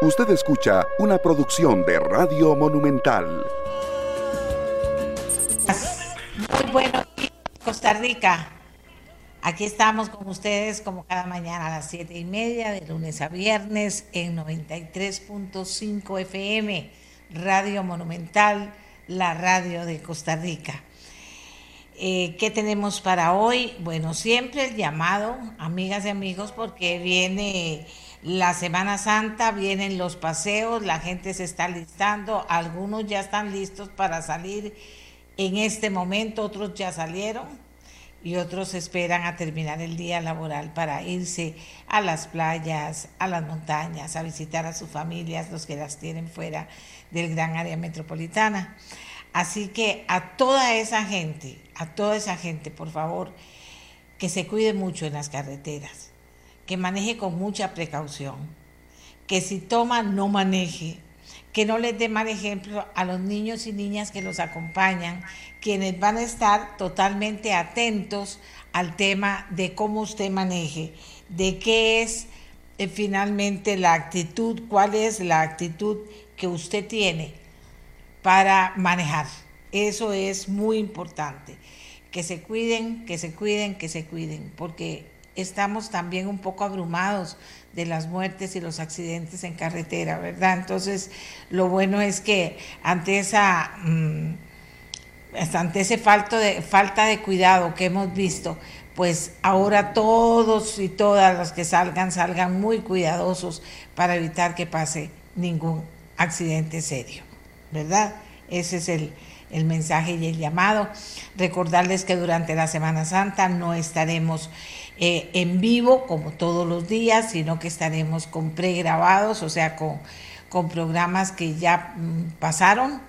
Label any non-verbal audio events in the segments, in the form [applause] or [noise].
Usted escucha una producción de Radio Monumental. Muy buenos días, Costa Rica. Aquí estamos con ustedes como cada mañana a las siete y media, de lunes a viernes, en 93.5 FM, Radio Monumental, la radio de Costa Rica. Eh, ¿Qué tenemos para hoy? Bueno, siempre el llamado, amigas y amigos, porque viene la Semana Santa, vienen los paseos, la gente se está listando, algunos ya están listos para salir en este momento, otros ya salieron y otros esperan a terminar el día laboral para irse a las playas, a las montañas, a visitar a sus familias, los que las tienen fuera del gran área metropolitana. Así que a toda esa gente, a toda esa gente, por favor, que se cuide mucho en las carreteras, que maneje con mucha precaución, que si toma no maneje, que no les dé mal ejemplo a los niños y niñas que los acompañan, quienes van a estar totalmente atentos al tema de cómo usted maneje, de qué es eh, finalmente la actitud, cuál es la actitud que usted tiene para manejar. Eso es muy importante. Que se cuiden, que se cuiden, que se cuiden, porque estamos también un poco abrumados de las muertes y los accidentes en carretera, ¿verdad? Entonces, lo bueno es que ante esa, mm, ante ese falta de, falta de cuidado que hemos visto, pues ahora todos y todas los que salgan, salgan muy cuidadosos para evitar que pase ningún accidente serio, ¿verdad? Ese es el, el mensaje y el llamado. Recordarles que durante la Semana Santa no estaremos eh, en vivo como todos los días, sino que estaremos con pregrabados, o sea, con, con programas que ya mm, pasaron.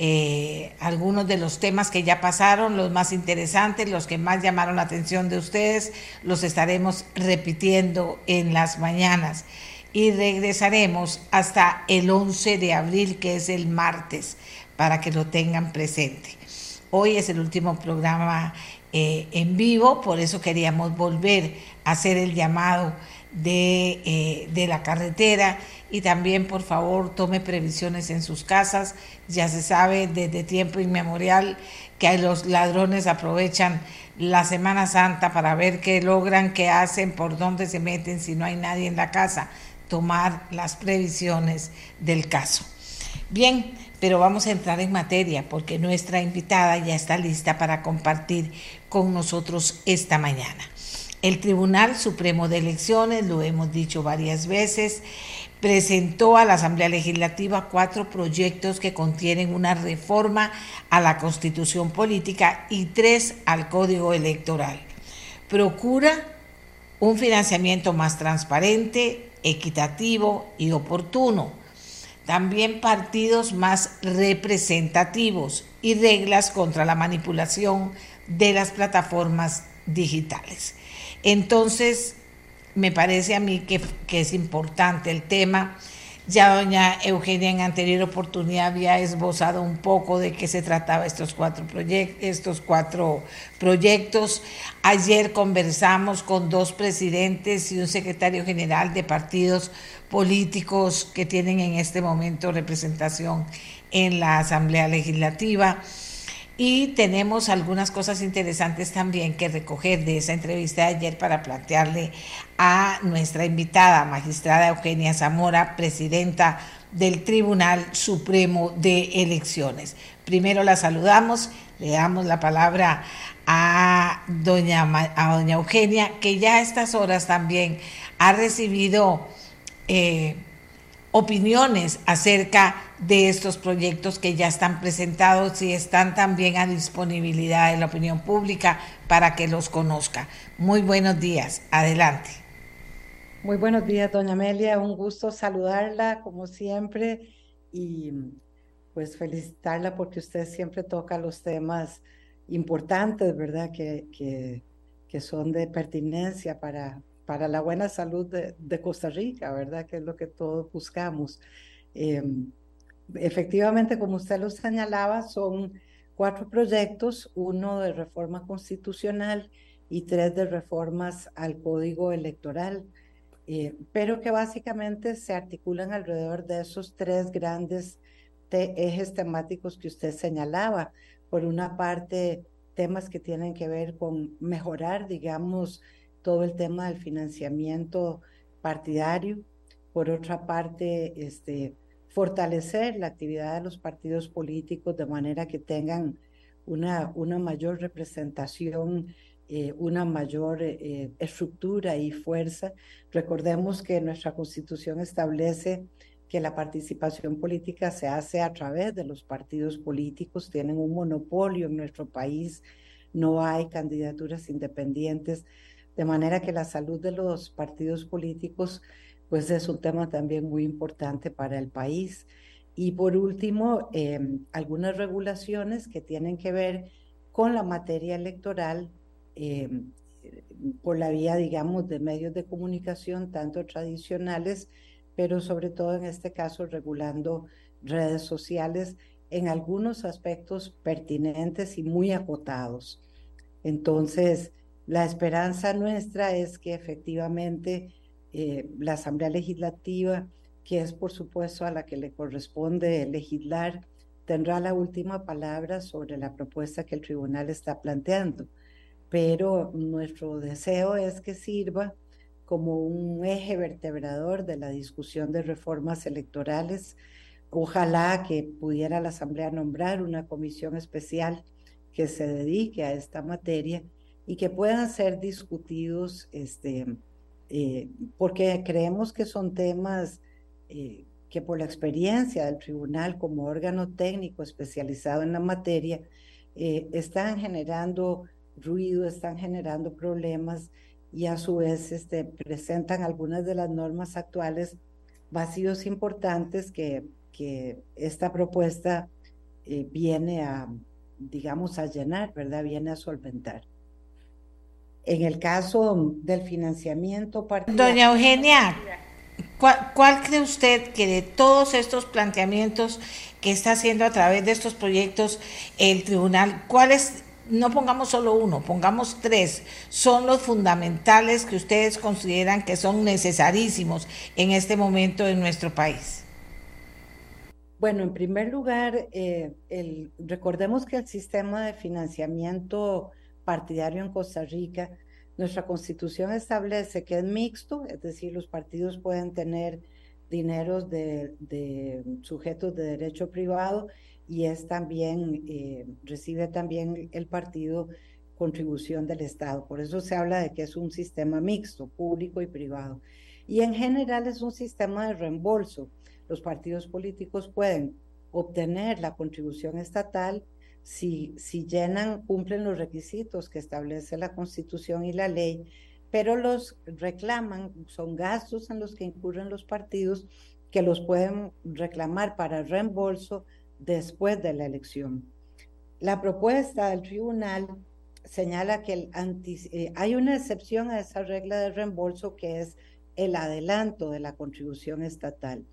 Eh, algunos de los temas que ya pasaron, los más interesantes, los que más llamaron la atención de ustedes, los estaremos repitiendo en las mañanas. Y regresaremos hasta el 11 de abril, que es el martes para que lo tengan presente. Hoy es el último programa eh, en vivo, por eso queríamos volver a hacer el llamado de, eh, de, la carretera y también por favor tome previsiones en sus casas. Ya se sabe desde tiempo inmemorial que los ladrones aprovechan la Semana Santa para ver qué logran, qué hacen, por dónde se meten si no hay nadie en la casa. Tomar las previsiones del caso. Bien, pero vamos a entrar en materia porque nuestra invitada ya está lista para compartir con nosotros esta mañana. El Tribunal Supremo de Elecciones, lo hemos dicho varias veces, presentó a la Asamblea Legislativa cuatro proyectos que contienen una reforma a la Constitución Política y tres al Código Electoral. Procura un financiamiento más transparente, equitativo y oportuno también partidos más representativos y reglas contra la manipulación de las plataformas digitales. Entonces, me parece a mí que, es importante el tema. Ya doña Eugenia en anterior oportunidad había esbozado un poco de qué se trataba estos cuatro, estos cuatro proyectos. Ayer conversamos con dos presidentes y un secretario general de partidos políticos que tienen en este momento representación en la Asamblea Legislativa. Y tenemos algunas cosas interesantes también que recoger de esa entrevista de ayer para plantearle a nuestra invitada, magistrada Eugenia Zamora, presidenta del Tribunal Supremo de Elecciones. Primero la saludamos, le damos la palabra a doña, a doña Eugenia, que ya a estas horas también ha recibido eh, opiniones acerca de estos proyectos que ya están presentados y están también a disponibilidad de la opinión pública para que los conozca. Muy buenos días, adelante. Muy buenos días, doña Amelia, un gusto saludarla como siempre y pues felicitarla porque usted siempre toca los temas importantes, ¿verdad? Que, que, que son de pertinencia para, para la buena salud de, Costa Rica, ¿verdad? Que es lo que todos buscamos. Em, efectivamente, como usted lo señalaba, son cuatro proyectos, uno de reforma constitucional y tres de reformas al código electoral. eh, pero que básicamente se articulan alrededor de esos tres grandes ejes temáticos que usted señalaba. Por una parte, temas que tienen que ver con mejorar, digamos, todo el tema del financiamiento partidario. Por otra parte, este, fortalecer la actividad de los partidos políticos de manera que tengan una, una mayor representación, eh, una mayor eh, estructura y fuerza. Recordemos que nuestra constitución establece que la participación política se hace a través de los partidos políticos, tienen un monopolio en nuestro país, no hay candidaturas independientes, de manera que la salud de los partidos políticos pues es un tema también muy importante para el país. Y por último, em, algunas regulaciones que tienen que ver con la materia electoral em, por la vía, digamos, de medios de comunicación, tanto tradicionales, pero sobre todo en este caso regulando redes sociales en algunos aspectos pertinentes y muy acotados. Entonces, la esperanza nuestra es que efectivamente eh, la Asamblea Legislativa, que es por supuesto a la que le corresponde legislar, tendrá la última palabra sobre la propuesta que el tribunal está planteando. Pero nuestro deseo es que sirva como un eje vertebrador de la discusión de reformas electorales. Ojalá que pudiera la Asamblea nombrar una comisión especial que se dedique a esta materia y que puedan ser discutidos este, eh, porque creemos que son temas eh, que por la experiencia del tribunal como órgano técnico especializado en la materia, eh, están generando ruido, están generando problemas y a su vez este, presentan algunas de las normas actuales vacíos importantes que, que esta propuesta viene a, digamos, a llenar, ¿verdad? Viene a solventar. En el caso del financiamiento partidario. Doña Eugenia, ¿cuál, cree usted que de todos estos planteamientos que está haciendo a través de estos proyectos el tribunal, cuáles, no pongamos solo uno, pongamos tres, son los fundamentales que ustedes consideran que son necesarísimos en este momento en nuestro país? Bueno, en primer lugar, eh, el, recordemos que el sistema de financiamiento partidario en Costa Rica, nuestra constitución establece que es mixto, es decir, los partidos pueden tener dineros de, sujetos de derecho privado y es también, eh, recibe también el partido contribución del Estado. Por eso se habla de que es un sistema mixto, público y privado. Y en general es un sistema de reembolso. Los partidos políticos pueden obtener la contribución estatal si, si llenan, cumplen los requisitos que establece la Constitución y la ley, pero los reclaman, son gastos en los que incurren los partidos que los pueden reclamar para reembolso después de la elección. La propuesta del tribunal señala que el eh, hay una excepción a esa regla de reembolso que es el adelanto de la contribución estatal.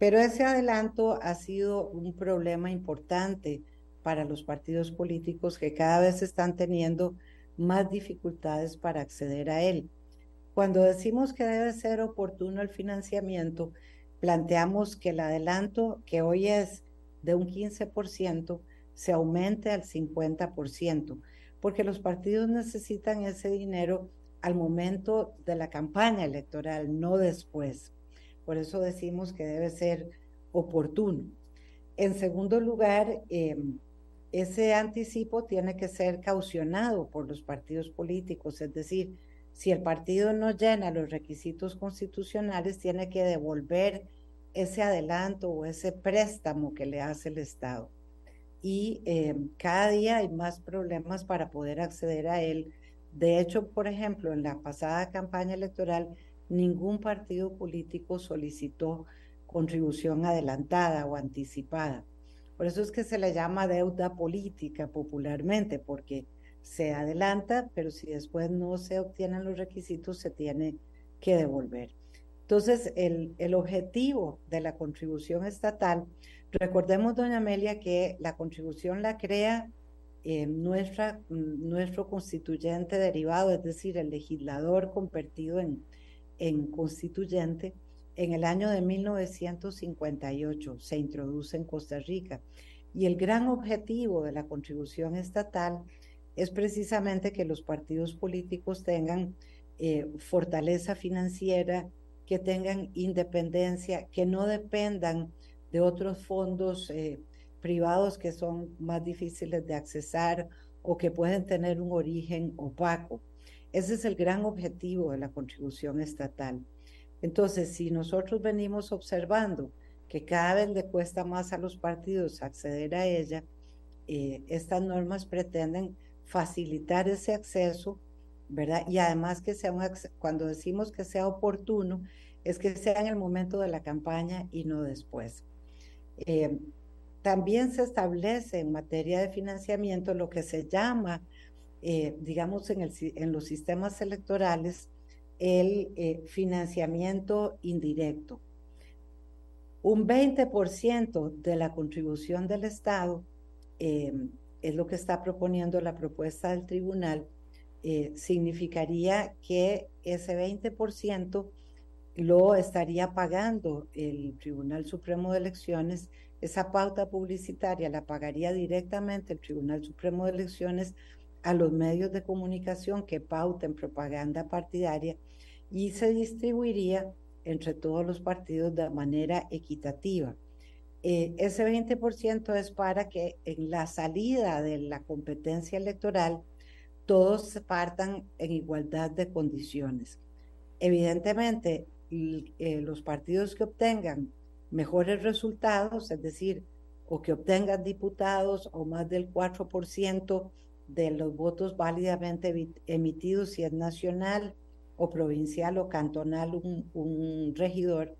Pero ese adelanto ha sido un problema importante para los partidos políticos que cada vez están teniendo más dificultades para acceder a él. Cuando decimos que debe ser oportuno el financiamiento, planteamos que el adelanto, que hoy es de un 15%, se aumente al 50%, porque los partidos necesitan ese dinero al momento de la campaña electoral, no después. Por eso decimos que debe ser oportuno. En segundo lugar, eh, ese anticipo tiene que ser caucionado por los partidos políticos, es decir, si el partido no llena los requisitos constitucionales, tiene que devolver ese adelanto o ese préstamo que le hace el Estado. Y eh, cada día hay más problemas para poder acceder a él. De hecho, por ejemplo, en la pasada campaña electoral, ningún partido político solicitó contribución adelantada o anticipada. Por eso es que se le llama deuda política popularmente, porque se adelanta, pero si después no se obtienen los requisitos, se tiene que devolver. Entonces, el, el objetivo de la contribución estatal, recordemos, doña Amelia, que la contribución la crea eh, nuestra, nuestro constituyente derivado, es decir, el legislador convertido en, en constituyente en el año de 1958, se introduce en Costa Rica. Y el gran objetivo de la contribución estatal es precisamente que los partidos políticos tengan eh, fortaleza financiera, que tengan independencia, que no dependan de otros fondos eh, privados que son más difíciles de accesar o que pueden tener un origen opaco. Ese es el gran objetivo de la contribución estatal. Entonces, si nosotros venimos observando que cada vez le cuesta más a los partidos acceder a ella, eh, estas normas pretenden facilitar ese acceso, ¿verdad? Y además que sea un cuando decimos que sea oportuno, es que sea en el momento de la campaña y no después. Eh, también se establece en materia de financiamiento lo que se llama, eh, digamos, en, los sistemas electorales, el eh, financiamiento indirecto. Un 20% de la contribución del Estado es lo que está proponiendo la propuesta del tribunal, eh, significaría que ese 20% lo estaría pagando el Tribunal Supremo de Elecciones. Esa pauta publicitaria la pagaría directamente el Tribunal Supremo de Elecciones a los medios de comunicación que pauten propaganda partidaria y se distribuiría entre todos los partidos de manera equitativa. Eh, ese 20% es para que en la salida de la competencia electoral todos partan en igualdad de condiciones. Evidentemente, eh, los partidos que obtengan mejores resultados, es decir, o que obtengan diputados o más del 4% de los votos válidamente emitidos, si es nacional o provincial o cantonal un regidor,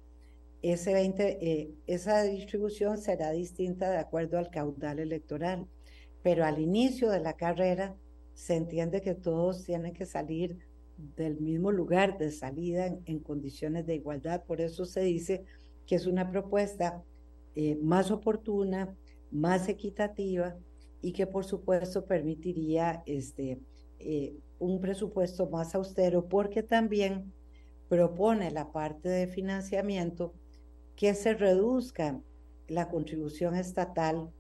ese 20, eh, esa distribución será distinta de acuerdo al caudal electoral, pero al inicio de la carrera se entiende que todos tienen que salir del mismo lugar de salida en, condiciones de igualdad, por eso se dice que es una propuesta eh, más oportuna, más equitativa y que por supuesto permitiría este, eh, un presupuesto más austero porque también propone la parte de financiamiento que se reduzca la contribución estatal.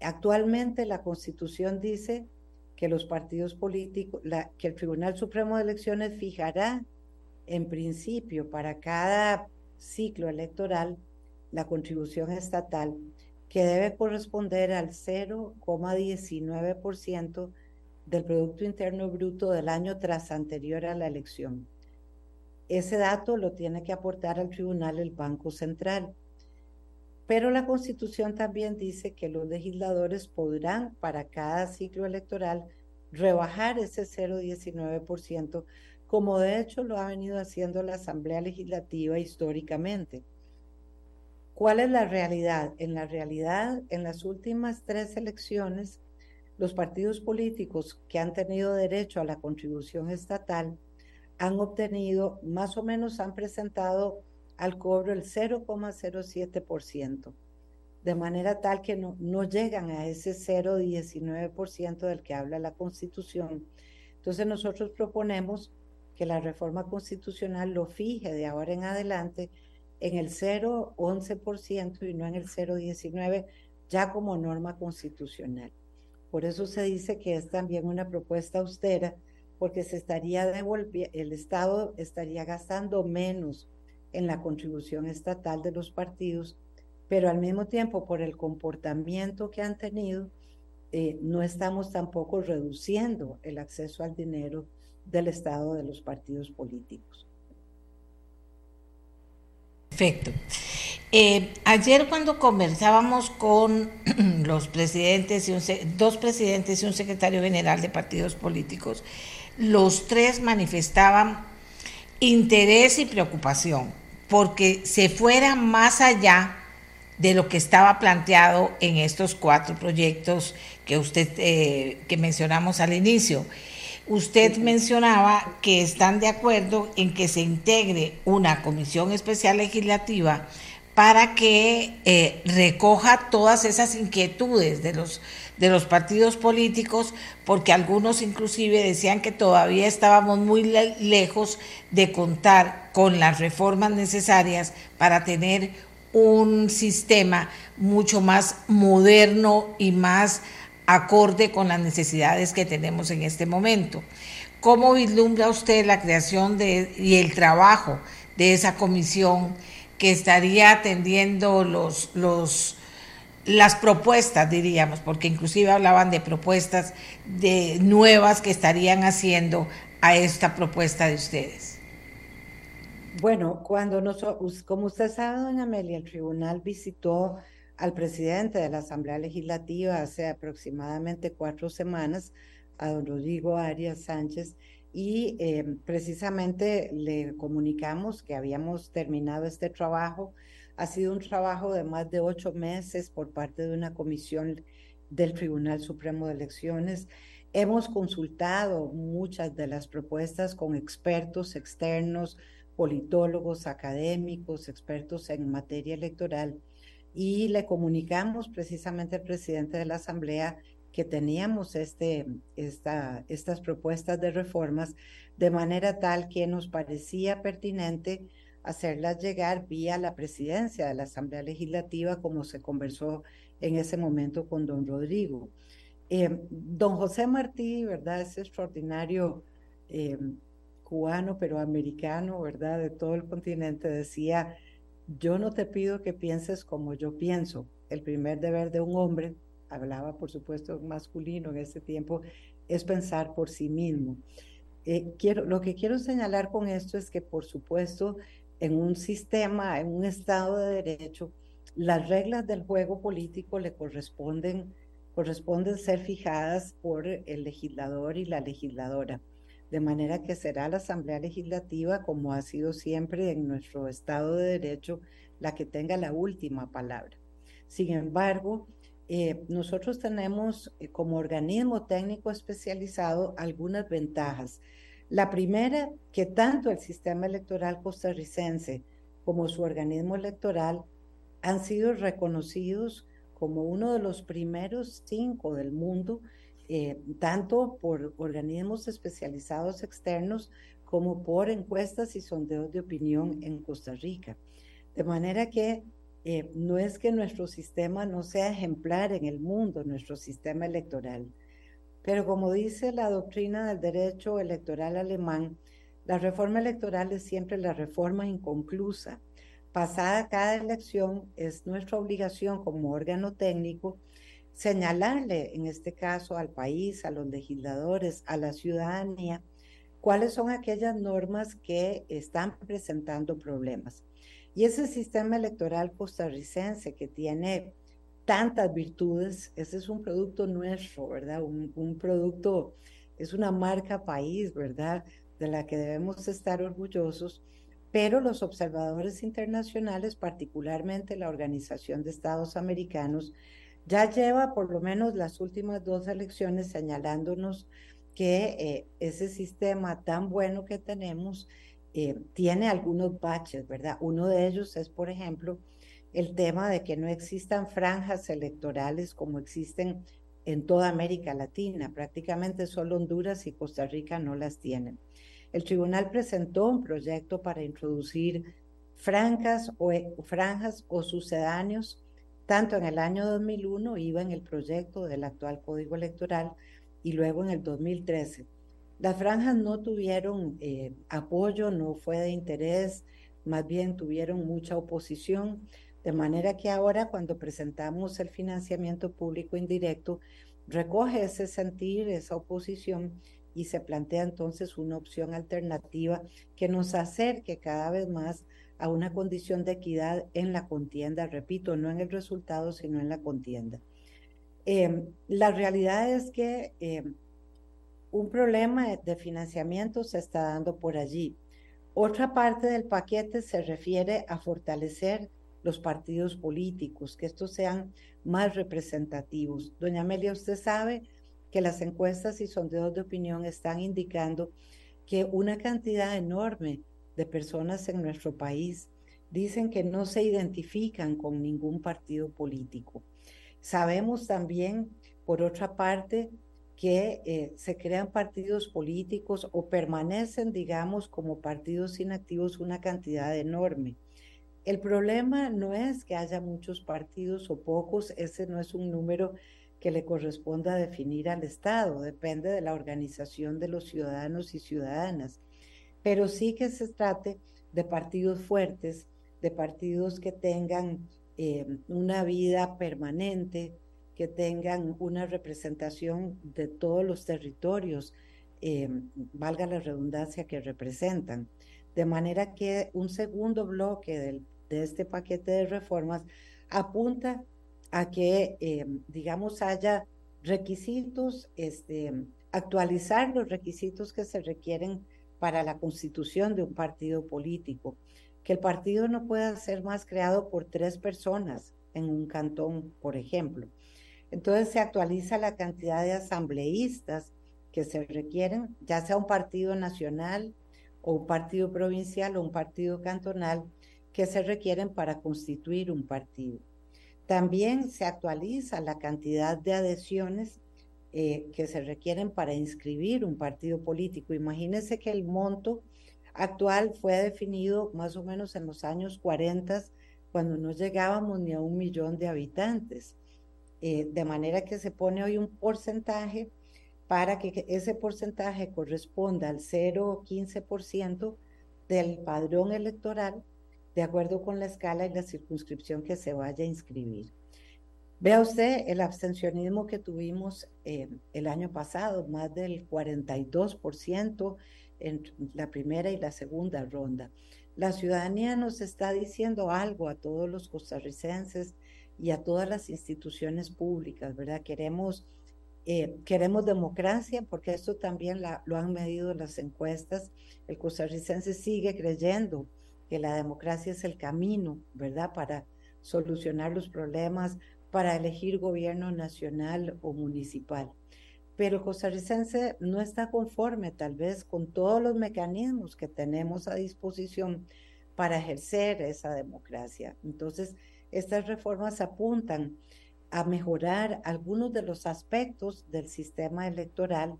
Actualmente la Constitución dice que los partidos políticos, que el Tribunal Supremo de Elecciones fijará en principio para cada ciclo electoral la contribución estatal que debe corresponder al 0,19% del Producto Interno Bruto del año tras anterior a la elección. Ese dato lo tiene que aportar al tribunal el Banco Central. Pero la Constitución también dice que los legisladores podrán para cada ciclo electoral rebajar ese 0,19%, como de hecho lo ha venido haciendo la Asamblea Legislativa históricamente. ¿Cuál es la realidad? En la realidad, en las últimas tres elecciones, los partidos políticos que han tenido derecho a la contribución estatal han obtenido, más o menos han presentado al cobro el 0,07%, de manera tal que no, no llegan a ese 0,19% del que habla la Constitución. Entonces nosotros proponemos que la reforma constitucional lo fije de ahora en adelante en el 0,11% y no en el 0,19% ya como norma constitucional. Por eso se dice que es también una propuesta austera porque se estaría el Estado estaría gastando menos en la contribución estatal de los partidos, pero al mismo tiempo por el comportamiento que han tenido, eh, no estamos tampoco reduciendo el acceso al dinero del Estado de los partidos políticos. Perfecto. Eh, ayer cuando conversábamos con [clears throat] los presidentes y dos presidentes y un secretario general de partidos políticos, los tres manifestaban interés y preocupación porque se fuera más allá de lo que estaba planteado en estos cuatro proyectos que usted eh, que mencionamos al inicio. Usted mencionaba que están de acuerdo en que se integre una comisión especial legislativa para que eh, recoja todas esas inquietudes de los de los partidos políticos, porque algunos inclusive decían que todavía estábamos muy lejos de contar con las reformas necesarias para tener un sistema mucho más moderno y más acorde con las necesidades que tenemos en este momento. ¿Cómo vislumbra usted la creación de, y el trabajo de esa comisión que estaría atendiendo los, los, las propuestas, diríamos, porque inclusive hablaban de propuestas de nuevas que estarían haciendo a esta propuesta de ustedes. Bueno, cuando nosotros, como usted sabe, doña Amelia, el tribunal visitó al presidente de la Asamblea Legislativa hace aproximadamente cuatro semanas, a don Rodrigo Arias Sánchez, y eh, precisamente le comunicamos que habíamos terminado este trabajo. Ha sido un trabajo de más de ocho meses por parte de una comisión del Tribunal Supremo de Elecciones. Hemos consultado muchas de las propuestas con expertos externos, politólogos, académicos, expertos en materia electoral y le comunicamos precisamente al presidente de la Asamblea que teníamos este, esta, estas propuestas de reformas de manera tal que nos parecía pertinente hacerlas llegar vía la presidencia de la Asamblea Legislativa, como se conversó en ese momento con don Rodrigo. Eh, don José Martí, ¿verdad? Es extraordinario eh, cubano, pero americano, ¿verdad? De todo el continente, decía, yo no te pido que pienses como yo pienso. El primer deber de un hombre hablaba por supuesto masculino en ese tiempo, es pensar por sí mismo. Eh, quiero, lo que quiero señalar con esto es que por supuesto en un sistema, en un Estado de Derecho, las reglas del juego político le corresponden, corresponden ser fijadas por el legislador y la legisladora. De manera que será la Asamblea Legislativa, como ha sido siempre en nuestro Estado de Derecho, la que tenga la última palabra. Sin embargo, eh, nosotros tenemos eh, como organismo técnico especializado algunas ventajas. La primera, que tanto el sistema electoral costarricense como su organismo electoral han sido reconocidos como uno de los primeros cinco del mundo, eh, tanto por organismos especializados externos como por encuestas y sondeos de opinión en Costa Rica. De manera que eh, no es que nuestro sistema no sea ejemplar en el mundo, nuestro sistema electoral, pero como dice la doctrina del derecho electoral alemán, la reforma electoral es siempre la reforma inconclusa. Pasada cada elección, es nuestra obligación como órgano técnico señalarle, en este caso, al país, a los legisladores, a la ciudadanía, cuáles son aquellas normas que están presentando problemas. Y ese sistema electoral costarricense que tiene tantas virtudes, ese es un producto nuestro, ¿verdad? Un, producto, es una marca país, ¿verdad? De la que debemos estar orgullosos, pero los observadores internacionales, particularmente la Organización de Estados Americanos, ya lleva por lo menos las últimas dos elecciones señalándonos que eh, ese sistema tan bueno que tenemos eh, tiene algunos baches, ¿verdad? Uno de ellos es, por ejemplo, el tema de que no existan franjas electorales como existen en toda América Latina. Prácticamente solo Honduras y Costa Rica no las tienen. El tribunal presentó un proyecto para introducir franjas o, eh, franjas o sucedáneos. Tanto en el año 2001 iba en el proyecto del actual Código Electoral y luego en el 2013 las franjas no tuvieron eh, apoyo, no fue de interés, más bien tuvieron mucha oposición, de manera que ahora cuando presentamos el financiamiento público indirecto, recoge ese sentir, esa oposición y se plantea entonces una opción alternativa que nos acerque cada vez más a una condición de equidad en la contienda, repito, no en el resultado, sino en la contienda. Em, la realidad es que em, un problema de financiamiento se está dando por allí. Otra parte del paquete se refiere a fortalecer los partidos políticos, que estos sean más representativos. Doña Amelia, usted sabe que las encuestas y sondeos de opinión están indicando que una cantidad enorme de personas en nuestro país dicen que no se identifican con ningún partido político. Sabemos también, por otra parte, que eh, se crean partidos políticos o permanecen, digamos, como partidos inactivos una cantidad enorme. El problema no es que haya muchos partidos o pocos, ese no es un número que le corresponda definir al Estado, depende de la organización de los ciudadanos y ciudadanas, pero sí que se trate de partidos fuertes, de partidos que tengan eh, una vida permanente, que tengan una representación de todos los territorios, eh, valga la redundancia, que representan. De manera que un segundo bloque del, de este paquete de reformas apunta a que, eh, digamos, haya requisitos, este, actualizar los requisitos que se requieren para la constitución de un partido político, que el partido no pueda ser más creado por tres personas en un cantón, por ejemplo. Entonces se actualiza la cantidad de asambleístas que se requieren, ya sea un partido nacional o un partido provincial o un partido cantonal, que se requieren para constituir un partido. También se actualiza la cantidad de adhesiones eh, que se requieren para inscribir un partido político. Imagínense que el monto actual fue definido más o menos en los años 40, cuando no llegábamos ni a un millón de habitantes. Eh, de manera que se pone hoy un porcentaje para que ese porcentaje corresponda al 0,15% del padrón electoral de acuerdo con la escala y la circunscripción que se vaya a inscribir. Vea usted el abstencionismo que tuvimos eh, el año pasado, más del 42% en la primera y la segunda ronda. La ciudadanía nos está diciendo algo a todos los costarricenses y a todas las instituciones públicas, ¿verdad? Queremos, eh, queremos democracia porque esto también lo han medido las encuestas. El costarricense sigue creyendo que la democracia es el camino, ¿verdad?, para solucionar los problemas, para elegir gobierno nacional o municipal. Pero el costarricense no está conforme tal vez con todos los mecanismos que tenemos a disposición para ejercer esa democracia. Entonces, estas reformas apuntan a mejorar algunos de los aspectos del sistema electoral.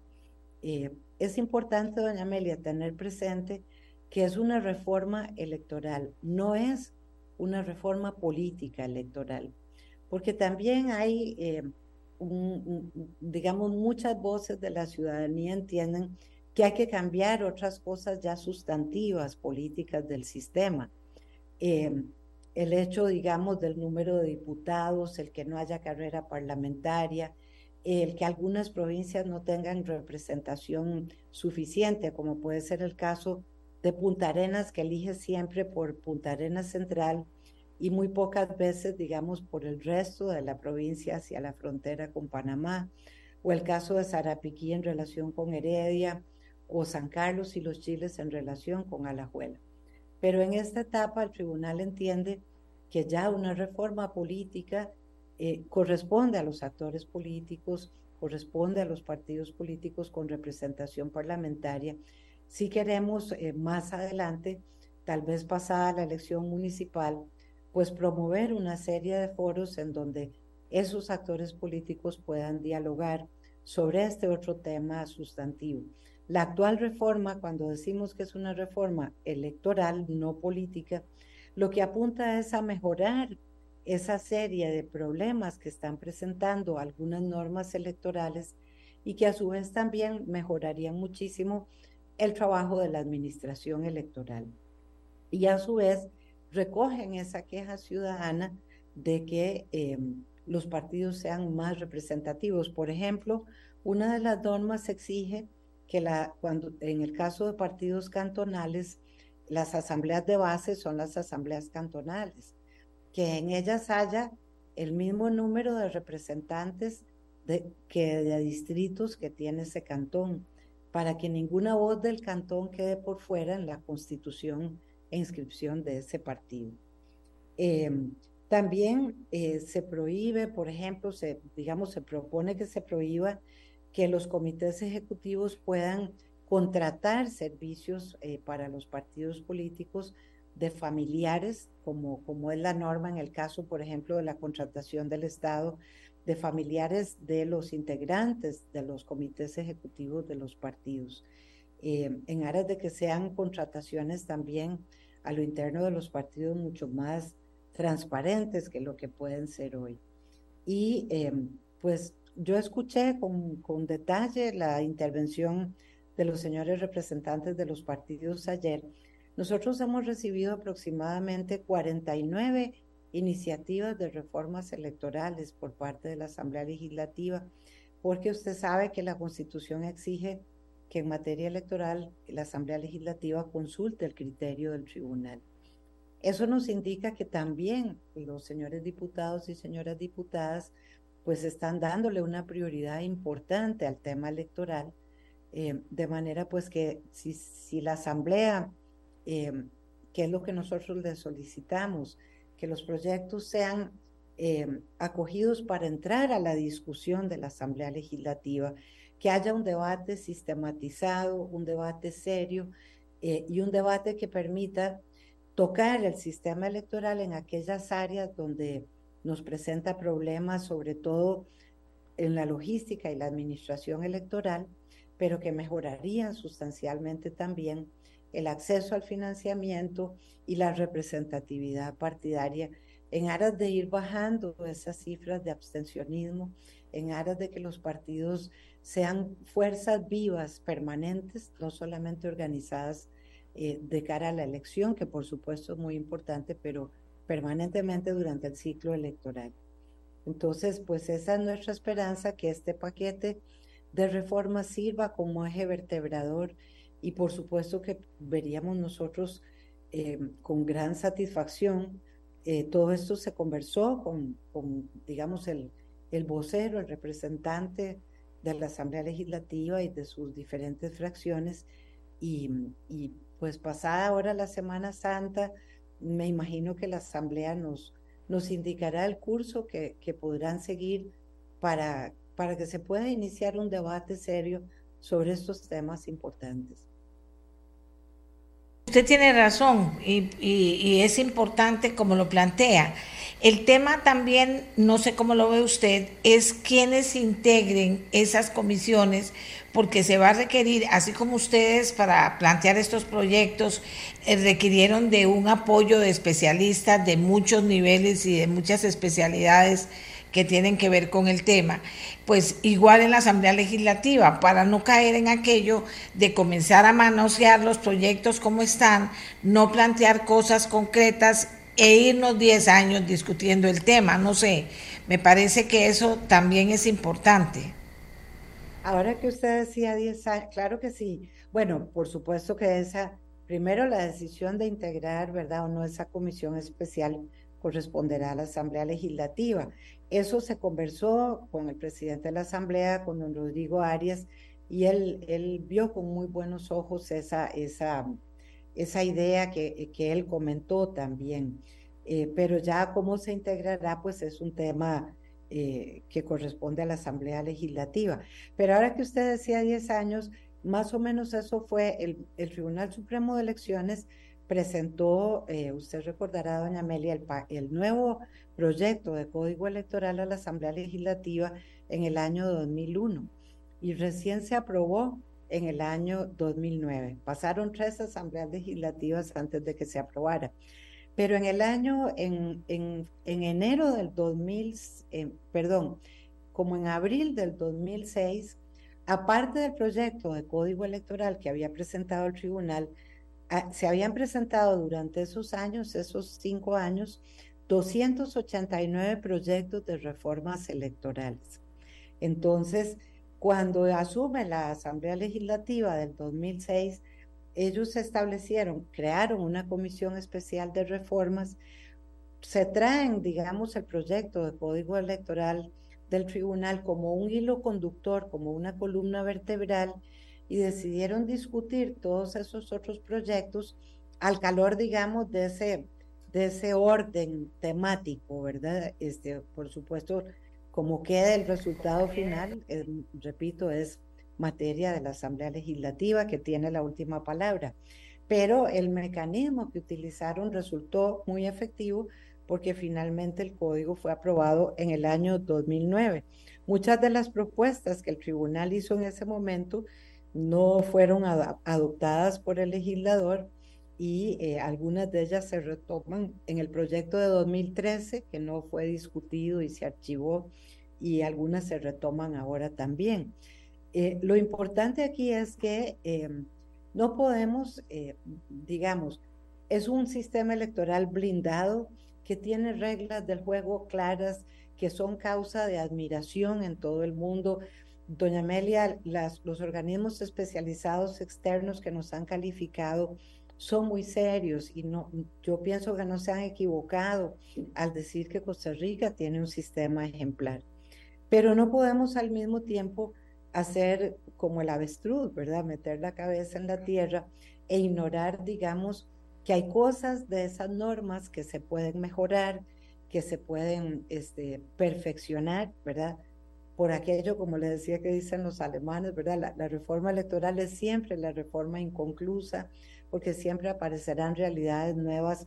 Eh, es importante, doña Amelia, tener presente que es una reforma electoral, no es una reforma política electoral, porque también hay, eh, digamos, muchas voces de la ciudadanía entienden que hay que cambiar otras cosas ya sustantivas políticas del sistema. Eh, el hecho, digamos, del número de diputados, el que no haya carrera parlamentaria, el que algunas provincias no tengan representación suficiente, como puede ser el caso de Punta Arenas, que elige siempre por Punta Arenas Central y muy pocas veces, digamos, por el resto de la provincia hacia la frontera con Panamá, o el caso de Sarapiquí en relación con Heredia, o San Carlos y los Chiles en relación con Alajuela. Pero en esta etapa el tribunal entiende que ya una reforma política eh, corresponde a los actores políticos, corresponde a los partidos políticos con representación parlamentaria si queremos eh, más adelante, tal vez pasada la elección municipal, pues promover una serie de foros en donde esos actores políticos puedan dialogar sobre este otro tema sustantivo. La actual reforma, cuando decimos que es una reforma electoral, no política, lo que apunta es a mejorar esa serie de problemas que están presentando algunas normas electorales y que a su vez también mejorarían muchísimo el trabajo de la administración electoral. Y a su vez recogen esa queja ciudadana de que em, los partidos sean más representativos. Por ejemplo, una de las normas exige que la, cuando, en el caso de partidos cantonales, las asambleas de base son las asambleas cantonales, que en ellas haya el mismo número de representantes de, que de distritos que tiene ese cantón para que ninguna voz del cantón quede por fuera en la constitución e inscripción de ese partido. Em, también eh, se prohíbe, por ejemplo, se, digamos, se propone que se prohíba que los comités ejecutivos puedan contratar servicios eh, para los partidos políticos de familiares, como, como es la norma en el caso, por ejemplo, de la contratación del Estado, de familiares de los integrantes de los comités ejecutivos de los partidos, eh, en aras de que sean contrataciones también a lo interno de los partidos mucho más transparentes que lo que pueden ser hoy. Y eh, pues yo escuché con, con detalle la intervención de los señores representantes de los partidos ayer nosotros hemos recibido aproximadamente 49 iniciativas de reformas electorales por parte de la Asamblea Legislativa, porque usted sabe que la Constitución exige que en materia electoral la Asamblea Legislativa consulte el criterio del tribunal. Eso nos indica que también los señores diputados y señoras diputadas pues están dándole una prioridad importante al tema electoral, eh, de manera pues que si, la Asamblea Em, que es lo que nosotros le solicitamos, que los proyectos sean em, acogidos para entrar a la discusión de la Asamblea Legislativa, que haya un debate sistematizado, un debate serio eh, y un debate que permita tocar el sistema electoral en aquellas áreas donde nos presenta problemas, sobre todo en la logística y la administración electoral, pero que mejorarían sustancialmente también el acceso al financiamiento y la representatividad partidaria en aras de ir bajando esas cifras de abstencionismo, en aras de que los partidos sean fuerzas vivas, permanentes, no solamente organizadas eh, de cara a la elección, que por supuesto es muy importante, pero permanentemente durante el ciclo electoral. Entonces, pues esa es nuestra esperanza, que este paquete de reformas sirva como eje vertebrador y por supuesto que veríamos nosotros eh, con gran satisfacción. Eh, todo esto se conversó con, digamos, el, el vocero, el representante de la Asamblea Legislativa y de sus diferentes fracciones. Y, y, pues pasada ahora la Semana Santa, me imagino que la Asamblea nos, nos indicará el curso que, que podrán seguir para, para que se pueda iniciar un debate serio sobre estos temas importantes. Usted tiene razón y, es importante como lo plantea. El tema también, no sé cómo lo ve usted, es quienes integren esas comisiones, porque se va a requerir, así como ustedes para plantear estos proyectos eh, requirieron de un apoyo de especialistas de muchos niveles y de muchas especialidades que tienen que ver con el tema, pues igual en la Asamblea Legislativa, para no caer en aquello de comenzar a manosear los proyectos como están, no plantear cosas concretas e irnos 10 años discutiendo el tema, no sé, me parece que eso también es importante. Ahora que usted decía 10 años, claro que sí. Bueno, por supuesto que esa, primero la decisión de integrar, ¿verdad? O no esa comisión especial corresponderá a la Asamblea Legislativa. Eso se conversó con el presidente de la Asamblea, con don Rodrigo Arias, y él, él vio con muy buenos ojos esa, esa, esa idea que, que él comentó también. Eh, pero ya cómo se integrará, pues es un tema eh, que corresponde a la Asamblea Legislativa. Pero ahora que usted decía 10 años, más o menos eso fue el, el Tribunal Supremo de Elecciones presentó, eh, usted recordará, doña Amelia, el, el, nuevo proyecto de código electoral a la Asamblea Legislativa en el año 2001 y recién se aprobó en el año 2009. Pasaron tres asambleas legislativas antes de que se aprobara. Pero en el año, en, en, en enero del 2000, eh, perdón, como en abril del 2006, aparte del proyecto de código electoral que había presentado el tribunal, Ah, se habían presentado durante esos años, esos cinco años, 289 proyectos de reformas electorales. Entonces, cuando asume la Asamblea Legislativa del 2006, ellos establecieron, crearon una comisión especial de reformas, se traen, digamos, el proyecto de código electoral del tribunal como un hilo conductor, como una columna vertebral, y decidieron discutir todos esos otros proyectos al calor, digamos, de ese, de ese orden temático, ¿verdad? Este, por supuesto, como queda el resultado final, eh, repito, es materia de la Asamblea Legislativa que tiene la última palabra. pero el mecanismo que utilizaron resultó muy efectivo porque finalmente el código fue aprobado en el año 2009. Muchas de las propuestas que el tribunal hizo en ese momento no fueron adoptadas por el legislador y eh, algunas de ellas se retoman en el proyecto de 2013 que no fue discutido y se archivó y algunas se retoman ahora también. Eh, lo importante aquí es que em, no podemos, eh, digamos, es un sistema electoral blindado que tiene reglas del juego claras, que son causa de admiración en todo el mundo. Doña Amelia, las, los organismos especializados externos que nos han calificado son muy serios y no, yo pienso que no se han equivocado al decir que Costa Rica tiene un sistema ejemplar. Pero no podemos al mismo tiempo hacer como el avestruz, ¿verdad? Meter la cabeza en la tierra e ignorar, digamos, que hay cosas de esas normas que se pueden mejorar, que se pueden este, perfeccionar, ¿verdad? Por aquello, como le decía que dicen los alemanes, ¿verdad? La, la reforma electoral es siempre la reforma inconclusa, porque siempre aparecerán realidades nuevas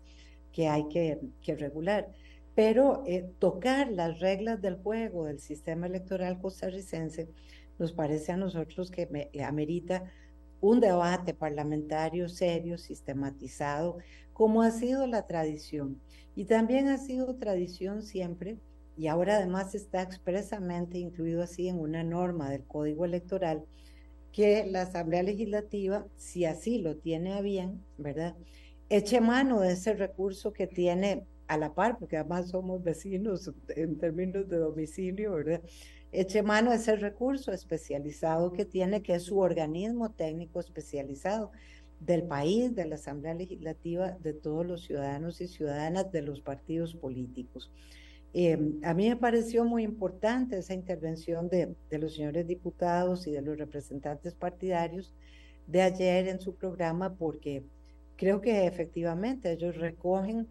que hay que, que regular pero eh, tocar las reglas del juego del sistema electoral costarricense nos parece a nosotros que eh, amerita un debate parlamentario serio, sistematizado, como ha sido la tradición. Y también ha sido tradición siempre, y ahora además está expresamente incluido así en una norma del Código Electoral, que la Asamblea Legislativa, si así lo tiene a bien, ¿verdad? Eche mano de ese recurso que tiene a la par, porque además somos vecinos en términos de domicilio, ¿verdad? Eche mano a ese recurso especializado que tiene, que es su organismo técnico especializado del país, de la Asamblea Legislativa, de todos los ciudadanos y ciudadanas de los partidos políticos. Eh, a mí me pareció muy importante esa intervención de, de, los señores diputados y de los representantes partidarios de ayer en su programa porque creo que efectivamente ellos recogen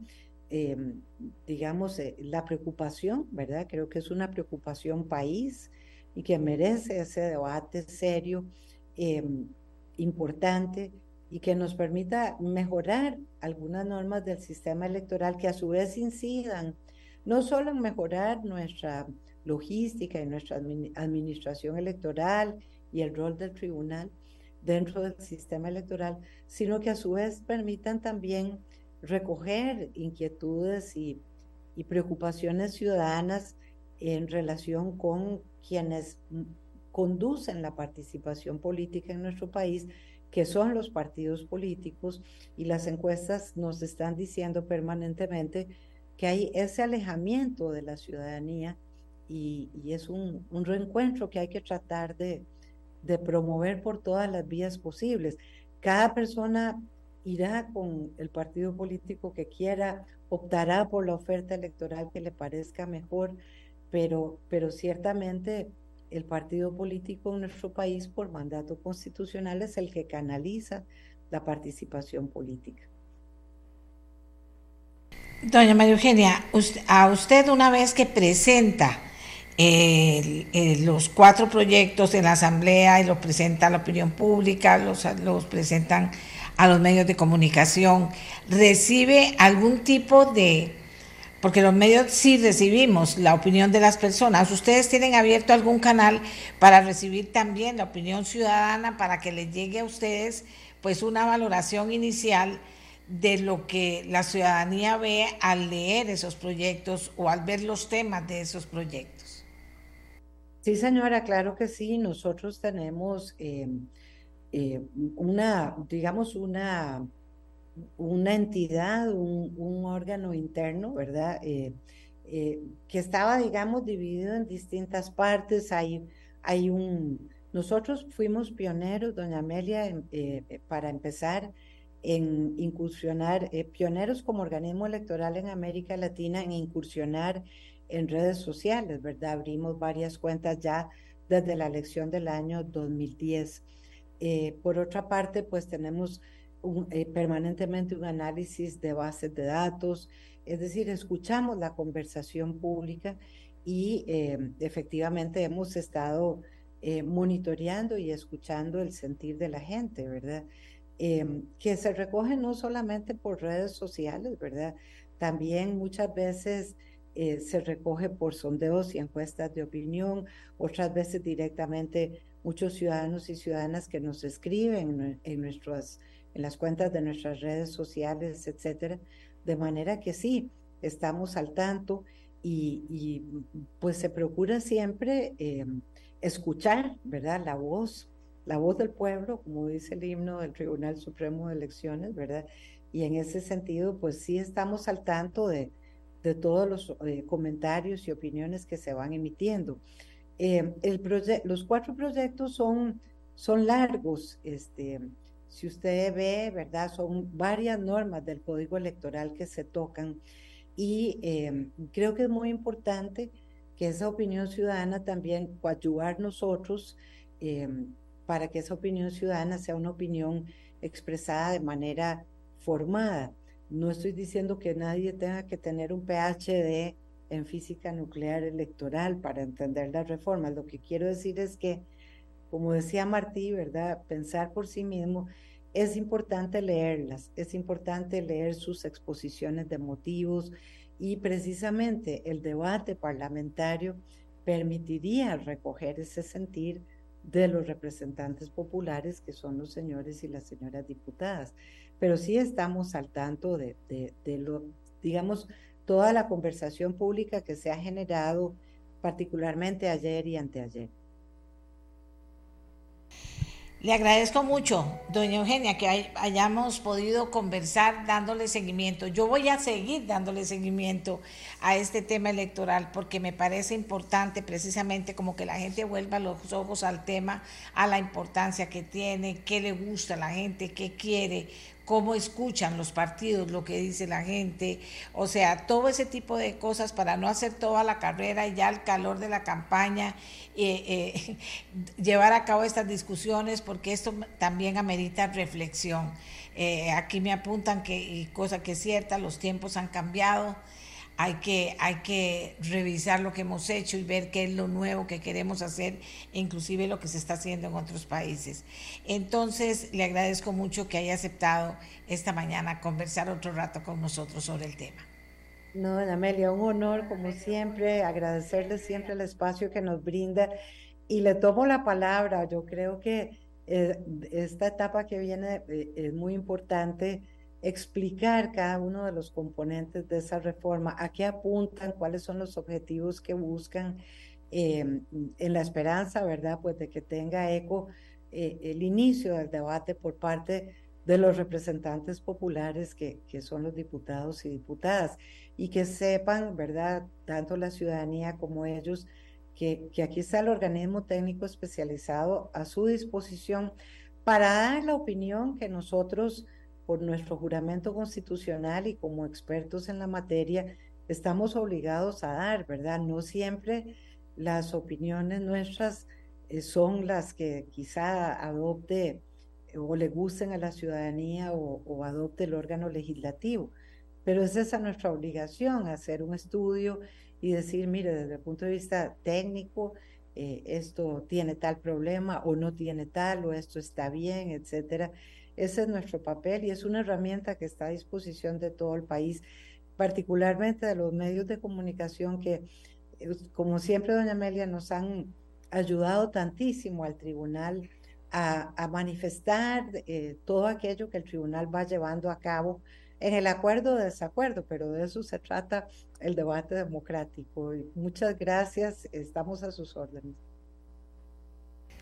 Em, digamos, eh, la preocupación, ¿verdad? Creo que es una preocupación país y que merece ese debate serio, em, importante y que nos permita mejorar algunas normas del sistema electoral que a su vez incidan no solo en mejorar nuestra logística y nuestra administración electoral y el rol del tribunal dentro del sistema electoral, sino que a su vez permitan también recoger inquietudes y, preocupaciones ciudadanas en relación con quienes conducen la participación política en nuestro país, que son los partidos políticos, y las encuestas nos están diciendo permanentemente que hay ese alejamiento de la ciudadanía y, es un, reencuentro que hay que tratar de, promover por todas las vías posibles. Cada persona irá con el partido político que quiera, optará por la oferta electoral que le parezca mejor, pero, pero ciertamente el partido político en nuestro país por mandato constitucional es el que canaliza la participación política. Doña María Eugenia, a usted una vez que presenta los cuatro proyectos en la Asamblea y los presenta a la opinión pública, los, los presentan a los medios de comunicación, recibe algún tipo de, porque los medios sí recibimos la opinión de las personas, ustedes tienen abierto algún canal para recibir también la opinión ciudadana para que les llegue a ustedes pues una valoración inicial de lo que la ciudadanía ve al leer esos proyectos o al ver los temas de esos proyectos. Sí, señora, claro que sí. Nosotros tenemos eh, eh, una, digamos, una, una entidad, un, órgano interno, ¿verdad? Eh, eh, que estaba, digamos, dividido en distintas partes. Hay, hay un, nosotros fuimos pioneros, doña Amelia, para empezar en incursionar, pioneros como organismo electoral en América Latina en incursionar en redes sociales, ¿verdad? Abrimos varias cuentas ya desde la elección del año 2010. Eh, por otra parte, pues tenemos eh, permanentemente un análisis de bases de datos, es decir, escuchamos la conversación pública y eh, efectivamente hemos estado monitoreando y escuchando el sentir de la gente, ¿verdad? Em, que se recoge no solamente por redes sociales, ¿verdad? También muchas veces eh, se recoge por sondeos y encuestas de opinión, otras veces directamente muchos ciudadanos y ciudadanas que nos escriben en, nuestras, en las cuentas de nuestras redes sociales, etcétera, de manera que sí, estamos al tanto y, pues se procura siempre eh, escuchar, ¿verdad? La voz, la voz del pueblo, como dice el himno del Tribunal Supremo de Elecciones, ¿verdad? Y en ese sentido, pues sí estamos al tanto de, de todos los eh, comentarios y opiniones que se van emitiendo. Eh, el los cuatro proyectos son, son largos. Este, si usted ve, ¿verdad? Son varias normas del Código Electoral que se tocan y eh, creo que es muy importante que esa opinión ciudadana también coadyuvar nosotros para que esa opinión ciudadana sea una opinión expresada de manera formada. No estoy diciendo que nadie tenga que tener un PhD en física nuclear electoral para entender las reformas. Lo que quiero decir es que, como decía Martí, ¿verdad? Pensar por sí mismo, es importante leerlas, es importante leer sus exposiciones de motivos y precisamente el debate parlamentario permitiría recoger ese sentir de los representantes populares que son los señores y las señoras diputadas pero sí estamos al tanto de, lo, digamos, toda la conversación pública que se ha generado particularmente ayer y anteayer. Le agradezco mucho, doña Eugenia, que hayamos podido conversar dándole seguimiento. Yo voy a seguir dándole seguimiento a este tema electoral porque me parece importante precisamente como que la gente vuelva los ojos al tema, a la importancia que tiene, qué le gusta a la gente, qué quiere, cómo escuchan los partidos, lo que dice la gente, o sea, todo ese tipo de cosas para no hacer toda la carrera y ya el calor de la campaña, eh, eh, [laughs] llevar a cabo estas discusiones, porque esto también amerita reflexión. Eh, aquí me apuntan que, cosa que es cierta, los tiempos han cambiado hay que, hay que revisar lo que hemos hecho y ver qué es lo nuevo que queremos hacer, inclusive lo que se está haciendo en otros países. Entonces, le agradezco mucho que haya aceptado esta mañana conversar otro rato con nosotros sobre el tema. No, Amelia, un honor como siempre, agradecerle siempre el espacio que nos brinda y le tomo la palabra. Yo creo que eh, esta etapa que viene eh, es muy importante explicar cada uno de los componentes de esa reforma, a qué apuntan, cuáles son los objetivos que buscan, em, en la esperanza, ¿verdad? Pues de que tenga eco eh, el inicio del debate por parte de los representantes populares que, que son los diputados y diputadas y que sepan, ¿verdad? Tanto la ciudadanía como ellos, que, que aquí está el organismo técnico especializado a su disposición para dar la opinión que nosotros por nuestro juramento constitucional y como expertos en la materia, estamos obligados a dar, ¿verdad? No siempre las opiniones nuestras eh, son las que quizá adopte eh, o le gusten a la ciudadanía o, adopte el órgano legislativo. Pero es esa nuestra obligación, hacer un estudio y decir, mire, desde el punto de vista técnico, eh, esto tiene tal problema o no tiene tal, o esto está bien, etcétera. Ese es nuestro papel y es una herramienta que está a disposición de todo el país, particularmente de los medios de comunicación que, eh, como siempre, doña Amelia, nos han ayudado tantísimo al tribunal a, manifestar eh, todo aquello que el tribunal va llevando a cabo en el acuerdo o desacuerdo, pero de eso se trata el debate democrático. muchas gracias, estamos a sus órdenes.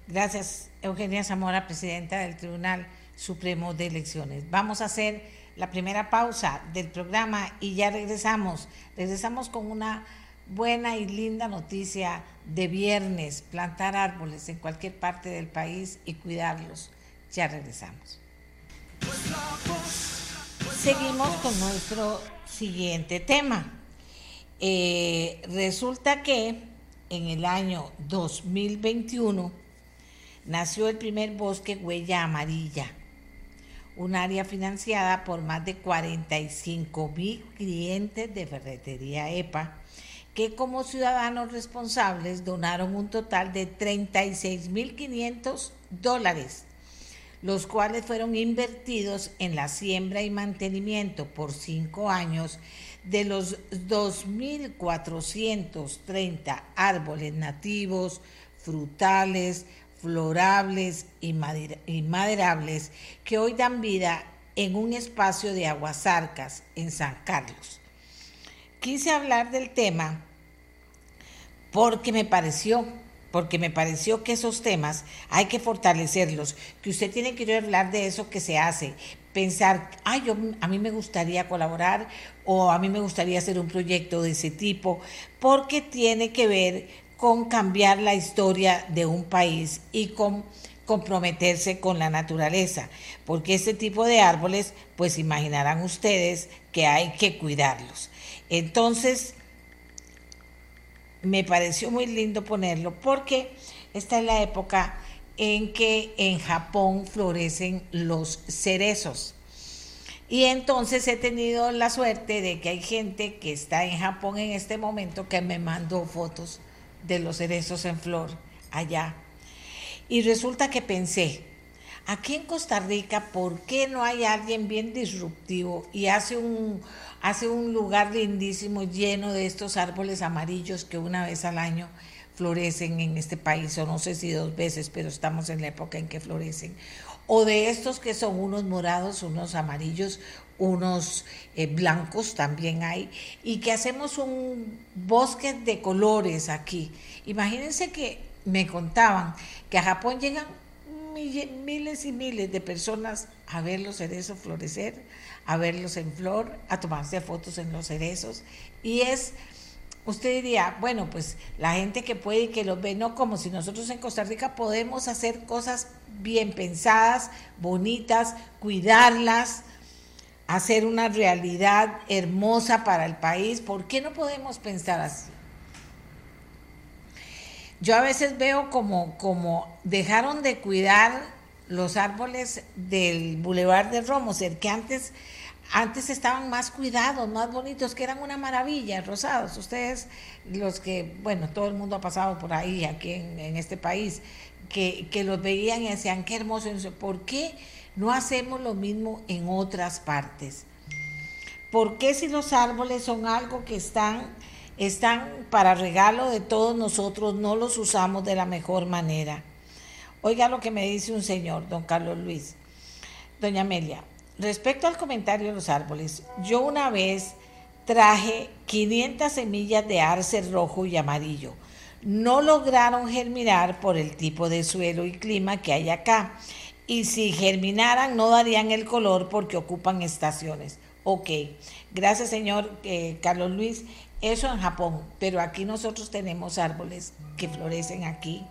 Gracias, Eugenia Zamora, presidenta del Tribunal Supremo de Elecciones. Vamos a hacer la primera pausa del programa y ya regresamos. Regresamos con una buena y linda noticia de viernes, plantar árboles en cualquier parte del país y cuidarlos. Ya regresamos. Seguimos con nuestro siguiente tema. Eh, resulta que en el año 2021 nació el primer bosque huella amarilla un área financiada por más de 45 mil clientes de ferretería EPA, que como ciudadanos responsables donaron un total de 36 mil 500 dólares, los cuales fueron invertidos en la siembra y mantenimiento por cinco años de los 2.430 árboles nativos, frutales, florables y, maderables que hoy dan vida en un espacio de Aguasarcas, en San Carlos. Quise hablar del tema porque me pareció, porque me pareció que esos temas hay que fortalecerlos, que usted tiene que hablar de eso que se hace, pensar, ay, yo, a mí me gustaría colaborar o a mí me gustaría hacer un proyecto de ese tipo, porque tiene que ver con cambiar la historia de un país y con comprometerse con la naturaleza, porque este tipo de árboles, pues imaginarán ustedes que hay que cuidarlos. Entonces, me pareció muy lindo ponerlo porque esta es la época en que en Japón florecen los cerezos. Y entonces he tenido la suerte de que hay gente que está en Japón en este momento que me mandó fotos de los cerezos en flor allá. Y resulta que pensé, aquí en Costa Rica, ¿por qué no hay alguien bien disruptivo y hace un, hace un lugar lindísimo lleno de estos árboles amarillos que una vez al año florecen en este país, o no sé si dos veces, pero estamos en la época en que florecen. O de estos que son unos morados, unos amarillos, unos eh, blancos también hay, y que hacemos un bosque de colores aquí. Imagínense que me contaban que a Japón llegan miles y miles de personas a ver los cerezos florecer, a verlos en flor, a tomarse fotos en los cerezos, y es usted diría, bueno, pues la gente que puede y que los ve, no como si nosotros en Costa Rica podemos hacer cosas bien pensadas, bonitas, cuidarlas, hacer una realidad hermosa para el país. ¿Por qué no podemos pensar así? Yo a veces veo como, como dejaron de cuidar los árboles del Boulevard de Romoser, que antes, antes estaban más cuidados, más bonitos, que eran una maravilla, rosados. Ustedes, los que, bueno, todo el mundo ha pasado por ahí, aquí en, en este país, que, que, los veían y decían, qué hermoso. ¿Por qué? No hacemos lo mismo en otras partes. ¿Por qué si los árboles son algo que están, están para regalo de todos nosotros, no los usamos de la mejor manera? Oiga lo que me dice un señor, don Carlos Luis. Doña Amelia, respecto al comentario de los árboles, yo una vez traje 500 semillas de arce rojo y amarillo. No lograron germinar por el tipo de suelo y clima que hay acá y si germinaran no darían el color porque ocupan estaciones. Ok, gracias señor eh, Carlos Luis. Eso en Japón, pero aquí nosotros tenemos árboles que florecen aquí,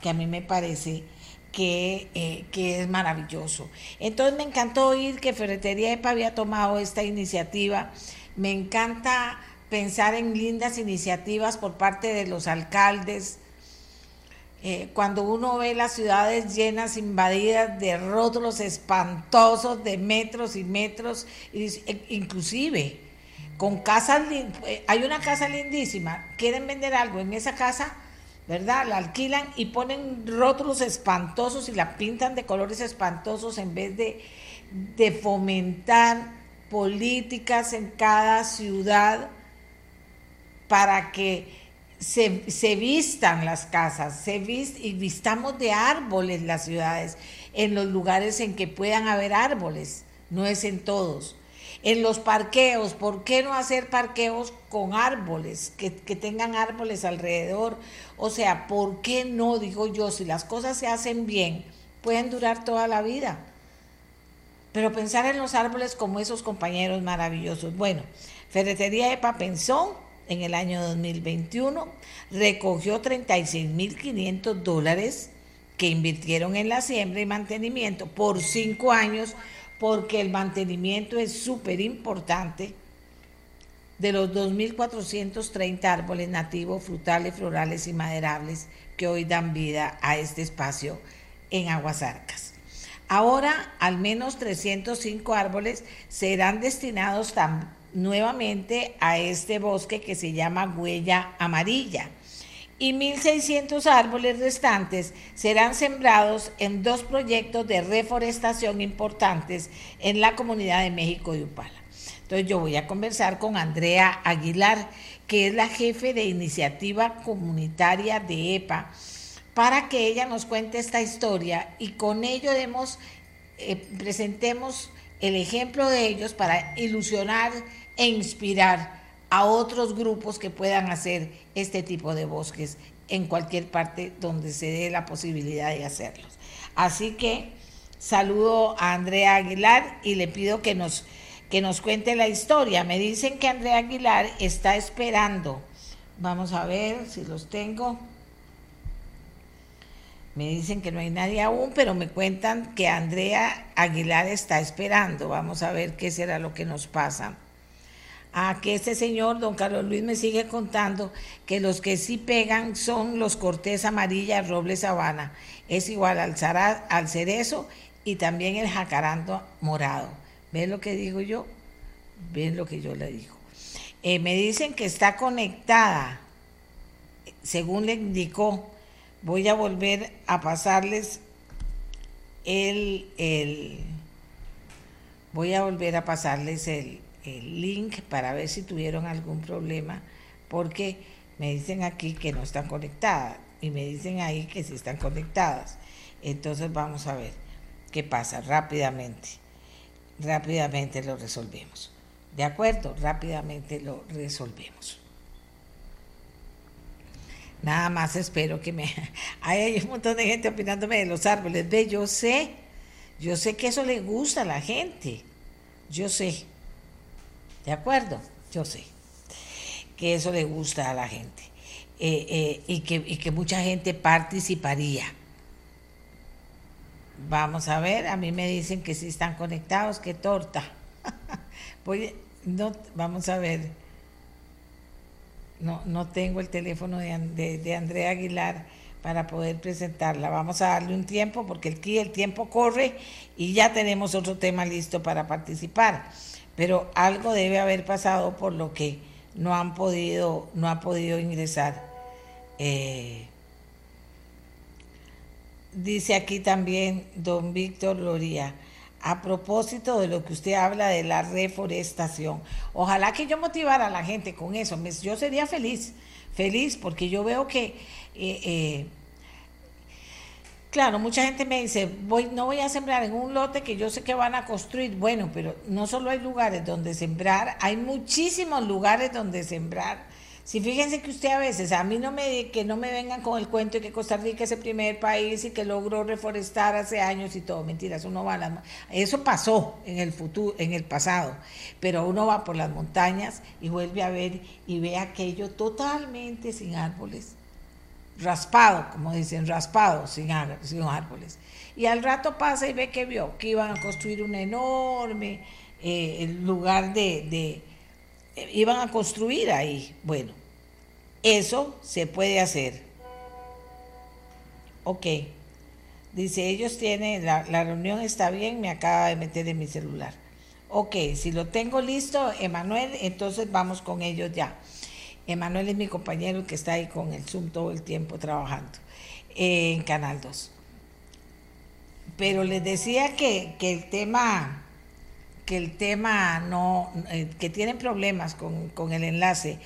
que a mí me parece que, eh, que, es maravilloso. Entonces me encantó oír que Ferretería EPA había tomado esta iniciativa. Me encanta pensar en lindas iniciativas por parte de los alcaldes, eh, cuando uno ve las ciudades llenas, invadidas de rótulos espantosos de metros y metros, e, inclusive con casas, eh, hay una casa lindísima, quieren vender algo en esa casa, ¿verdad? La alquilan y ponen rótulos espantosos y la pintan de colores espantosos en vez de, de fomentar políticas en cada ciudad para que se, vistan las casas, se y vistamos de árboles las ciudades, en los lugares en que puedan haber árboles, no es en todos. En los parqueos, ¿por qué no hacer parqueos con árboles, que, que tengan árboles alrededor? O sea, ¿por qué no, digo yo, si las cosas se hacen bien, pueden durar toda la vida? Pero pensar en los árboles como esos compañeros maravillosos. Bueno, Ferretería Epa pensó en el año 2021, recogió 36.500 dólares que invirtieron en la siembra y mantenimiento por cinco años, porque el mantenimiento es súper importante de los 2.430 árboles nativos, frutales, florales y maderables que hoy dan vida a este espacio en Aguasarcas. Ahora, al menos 305 árboles serán destinados también nuevamente a este bosque que se llama Huella Amarilla y 1.600 árboles restantes serán sembrados en dos proyectos de reforestación importantes en la comunidad de México de Upala. Entonces yo voy a conversar con Andrea Aguilar, que es la jefe de iniciativa comunitaria de EPA, para que ella nos cuente esta historia y con ello demos, eh, presentemos el ejemplo de ellos para ilusionar e inspirar a otros grupos que puedan hacer este tipo de bosques en cualquier parte donde se dé la posibilidad de hacerlos. Así que saludo a Andrea Aguilar y le pido que nos, que nos cuente la historia. Me dicen que Andrea Aguilar está esperando. Vamos a ver si los tengo. Me dicen que no hay nadie aún, pero me cuentan que Andrea Aguilar está esperando. Vamos a ver qué será lo que nos pasa. A que este señor, don Carlos Luis, me sigue contando que los que sí pegan son los cortés amarilla, roble sabana. Es igual al, al cerezo y también el jacarando morado. ¿Ven lo que digo yo? ¿Ven lo que yo le digo? Eh, me dicen que está conectada, según le indicó voy a volver a pasarles el, el voy a volver a pasarles el, el, link para ver si tuvieron algún problema, porque me dicen aquí que no están conectadas y me dicen ahí que sí están conectadas. Entonces vamos a ver qué pasa rápidamente. Rápidamente lo resolvemos. ¿De acuerdo? Rápidamente lo resolvemos. Nada más espero que me... [laughs] Hay un montón de gente opinándome de los árboles. Ve, yo sé, yo sé que eso le gusta a la gente. Yo sé. ¿De acuerdo? Yo sé que eso le gusta a la gente. Eh, eh, y, que, mucha gente participaría. Vamos a ver, a mí me dicen que sí están conectados, qué torta. [laughs] Voy, no, vamos a ver no, no tengo el teléfono de, de, Andrea Aguilar para poder presentarla. Vamos a darle un tiempo porque el tiempo corre y ya tenemos otro tema listo para participar. Pero algo debe haber pasado por lo que no han podido, no ha podido ingresar. Eh, dice aquí también don Víctor Loría a propósito de lo que usted habla de la reforestación. Ojalá que yo motivara a la gente con eso. Yo sería feliz, feliz, porque yo veo que, eh, eh, claro, mucha gente me dice, voy, no voy a sembrar en un lote que yo sé que van a construir. Bueno, pero no solo hay lugares donde sembrar, hay muchísimos lugares donde sembrar. Si fíjense que usted a veces, a mí no me, que no me vengan con el cuento de que Costa Rica es el primer país y que logró reforestar hace años y todo, mentiras, uno va a las, eso pasó en el futuro, en el pasado, pero uno va por las montañas y vuelve a ver y ve aquello totalmente sin árboles, raspado, como dicen, raspado, sin, árboles. Y al rato pasa y ve que vio que iban a construir un enorme eh, lugar de iban a construir ahí. Bueno, eso se puede hacer. Ok. Dice, ellos tienen, la, reunión está bien, me acaba de meter en mi celular. Ok, si lo tengo listo, Emanuel, entonces vamos con ellos ya. Emanuel es mi compañero que está ahí con el Zoom todo el tiempo trabajando en Canal 2. Pero les decía que, que el tema que el tema no, eh, que tienen problemas con, el enlace.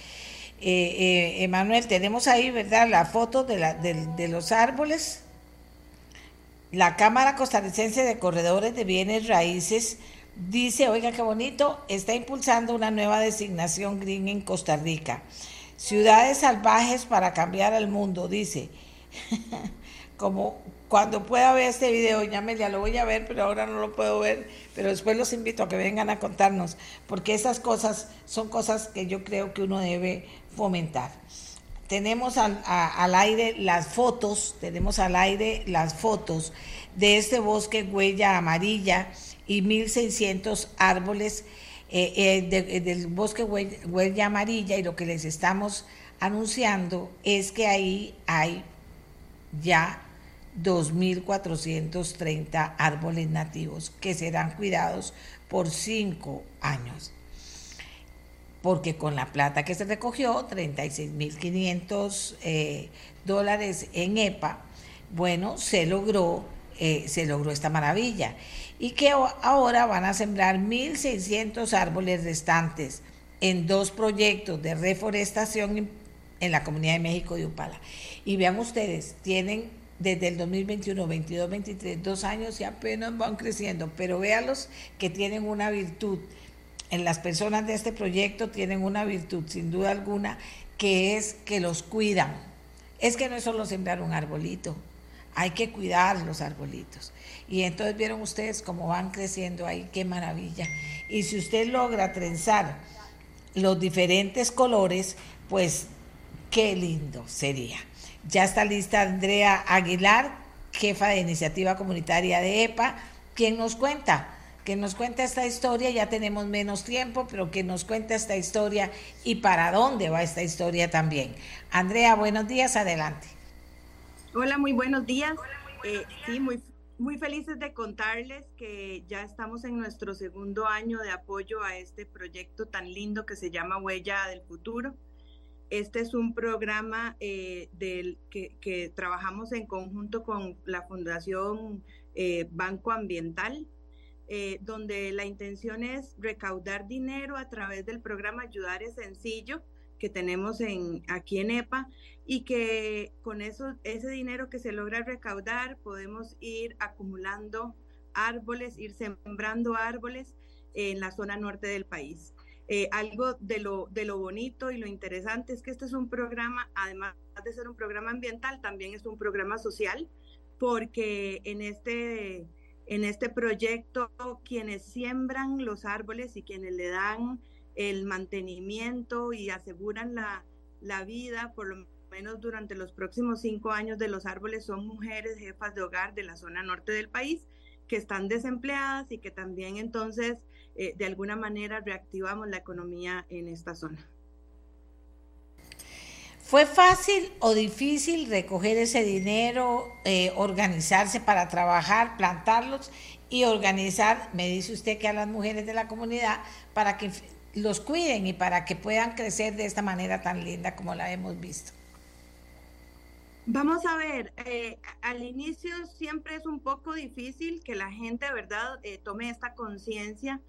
Eh, eh, Emanuel, tenemos ahí, ¿verdad? La foto de, la, de, los árboles. La Cámara Costarricense de Corredores de Bienes Raíces dice, oiga qué bonito, está impulsando una nueva designación green en Costa Rica. Ciudades salvajes para cambiar al mundo, dice. [laughs] Como cuando pueda ver este video, ya me lo voy a ver, pero ahora no lo puedo ver, pero después los invito a que vengan a contarnos, porque esas cosas son cosas que yo creo que uno debe fomentar. Tenemos al, aire las fotos, tenemos al aire las fotos de este bosque huella amarilla y 1600 árboles eh, eh, del bosque huella amarilla y lo que les estamos anunciando es que ahí hay ya 2.430 árboles nativos que serán cuidados por cinco años. porque con la plata que se recogió, 36.500 eh, dólares en EPA, bueno, se logró, eh, se logró esta maravilla. Y que ahora van a sembrar 1.600 árboles restantes en dos proyectos de reforestación en la Comunidad de México de Upala. Y vean ustedes, tienen desde el 2021, 22, 23, dos años y apenas van creciendo, pero véanlos que tienen una virtud. En las personas de este proyecto tienen una virtud, sin duda alguna, que es que los cuidan. Es que no es solo sembrar un arbolito, hay que cuidar los arbolitos. Y entonces vieron ustedes cómo van creciendo ahí, qué maravilla. Y si usted logra trenzar los diferentes colores, pues qué lindo sería. Ya está lista Andrea Aguilar, jefa de iniciativa comunitaria de EPA, quien nos cuenta, que nos cuenta esta historia, ya tenemos menos tiempo, pero que nos cuenta esta historia y para dónde va esta historia también. Andrea, buenos días, adelante. Hola, muy buenos días. Eh, sí, muy, muy felices de contarles que ya estamos en nuestro segundo año de apoyo a este proyecto tan lindo que se llama Huella del Futuro. Este es un programa eh, del, que, trabajamos en conjunto con la Fundación eh, Banco Ambiental, eh, donde la intención es recaudar dinero a través del programa Ayudar es Sencillo que tenemos en, aquí en EPA y que con eso, ese dinero que se logra recaudar podemos ir acumulando árboles, ir sembrando árboles en la zona norte del país. Eh, algo de lo, de lo bonito y lo interesante es que este es un programa, además de ser un programa ambiental, también es un programa social, porque en este, en este proyecto quienes siembran los árboles y quienes le dan el mantenimiento y aseguran la, la vida, por lo menos durante los próximos cinco años de los árboles, son mujeres jefas de hogar de la zona norte del país que están desempleadas y que también entonces eh, de alguna manera reactivamos la economía en esta zona. ¿Fue fácil o difícil recoger ese dinero, eh, organizarse para trabajar, plantarlos y organizar, me dice usted que a las mujeres de la comunidad, para que los cuiden y para que puedan crecer de esta manera tan linda como la hemos visto? Vamos a ver, eh, al inicio siempre es un poco difícil que la gente, ¿verdad?, tome esta conciencia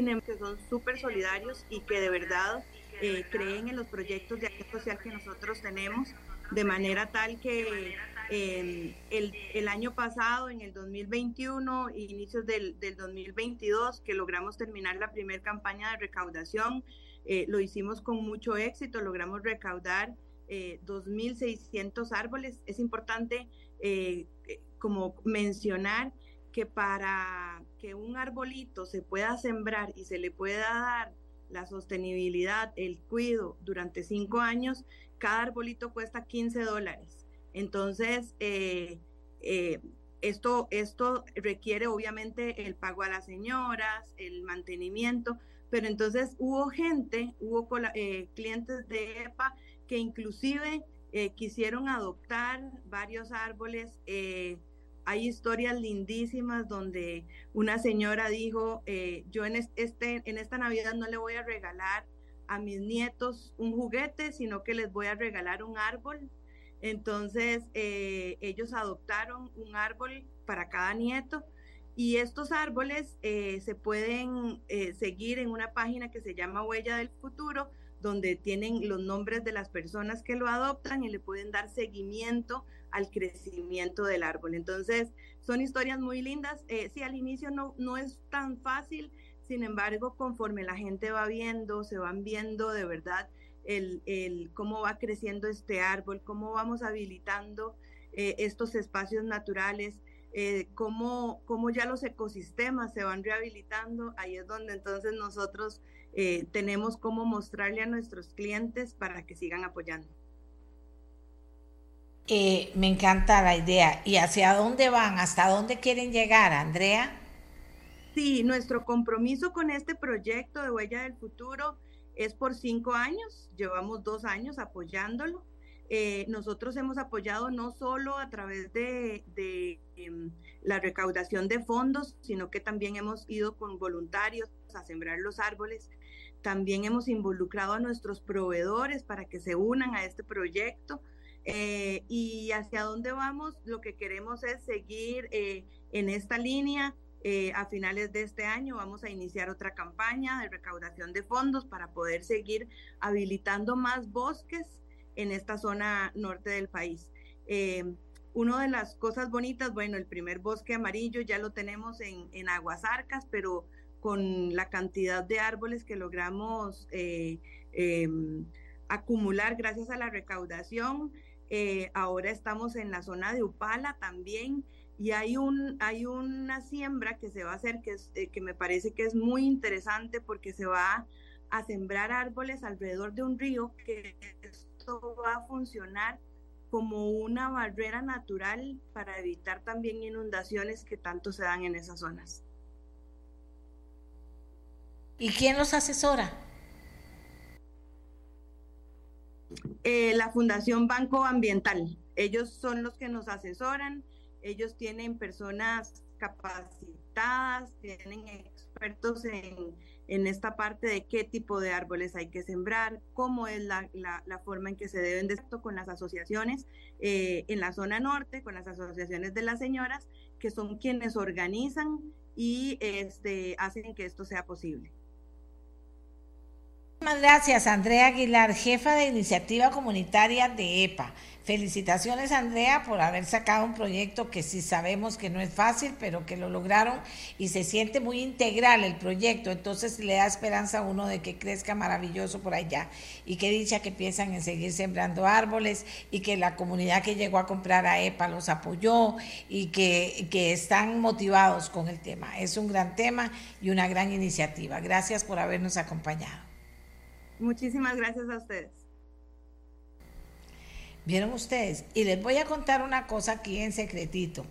que son súper solidarios y que de verdad eh, creen en los proyectos de acción social que nosotros tenemos, de manera tal que em, el, año pasado, en el 2021, inicios del, del 2022, que logramos terminar la primera campaña de recaudación, eh, lo hicimos con mucho éxito, logramos recaudar eh, 2.600 árboles. Es importante eh, como mencionar que para que un arbolito se pueda sembrar y se le pueda dar la sostenibilidad, el cuido durante cinco años, cada arbolito cuesta 15 dólares. Entonces, eh, eh, esto, esto requiere obviamente el pago a las señoras, el mantenimiento, pero entonces hubo gente, hubo eh, clientes de EPA que inclusive quisieron adoptar varios árboles hay historias lindísimas donde una señora dijo, eh, yo en, este, en esta Navidad no le voy a regalar a mis nietos un juguete, sino que les voy a regalar un árbol. Entonces eh, ellos adoptaron un árbol para cada nieto y estos árboles eh, se pueden seguir en una página que se llama Huella del Futuro, donde tienen los nombres de las personas que lo adoptan y le pueden dar seguimiento al crecimiento del árbol. Entonces, son historias muy lindas. Eh, sí, al inicio no, no es tan fácil, sin embargo, conforme la gente va viendo, se van viendo de verdad el, el cómo va creciendo este árbol, cómo vamos habilitando eh, estos espacios naturales, eh, cómo, cómo, ya los ecosistemas se van rehabilitando, ahí es donde entonces nosotros eh, tenemos cómo mostrarle a nuestros clientes para que sigan apoyando. Eh, me encanta la idea. ¿Y hacia dónde van? ¿Hasta dónde quieren llegar, Andrea? Sí, nuestro compromiso con este proyecto de Huella del Futuro es por cinco años. Llevamos dos años apoyándolo. eh, nosotros hemos apoyado no solo a través de, em, la recaudación de fondos, sino que también hemos ido con voluntarios a sembrar los árboles. También hemos involucrado a nuestros proveedores para que se unan a este proyecto. Eh, y hacia dónde vamos, lo que queremos es seguir eh, en esta línea. A finales de este año vamos a iniciar otra campaña de recaudación de fondos para poder seguir habilitando más bosques en esta zona norte del país. Eh, una de las cosas bonitas, bueno, el primer bosque amarillo ya lo tenemos en, en Aguasarcas, pero con la cantidad de árboles que logramos eh, em, acumular gracias a la recaudación, eh, ahora estamos en la zona de Upala también y hay, un, hay una siembra que se va a hacer que, que me parece que es muy interesante porque se va a sembrar árboles alrededor de un río que esto va a funcionar como una barrera natural para evitar también inundaciones que tanto se dan en esas zonas. ¿Y quién los asesora? Eh, la Fundación Banco Ambiental. Ellos son los que nos asesoran. Ellos tienen personas capacitadas, tienen expertos en, en esta parte de qué tipo de árboles hay que sembrar, cómo es la, la, forma en que se deben de con las asociaciones eh, en la zona norte, con las asociaciones de las señoras, que son quienes organizan y este, hacen que esto sea posible. Muchas gracias, Andrea Aguilar, jefa de iniciativa comunitaria de EPA. Felicitaciones, Andrea, por haber sacado un proyecto que sí sabemos que no es fácil, pero que lo lograron y se siente muy integral el proyecto. Entonces le da esperanza a uno de que crezca maravilloso por allá y que dicha que piensan en seguir sembrando árboles y que la comunidad que llegó a comprar a EPA los apoyó y que, que están motivados con el tema. Es un gran tema y una gran iniciativa. Gracias por habernos acompañado. Muchísimas gracias a ustedes. ¿Vieron ustedes? Y les voy a contar una cosa aquí en secretito.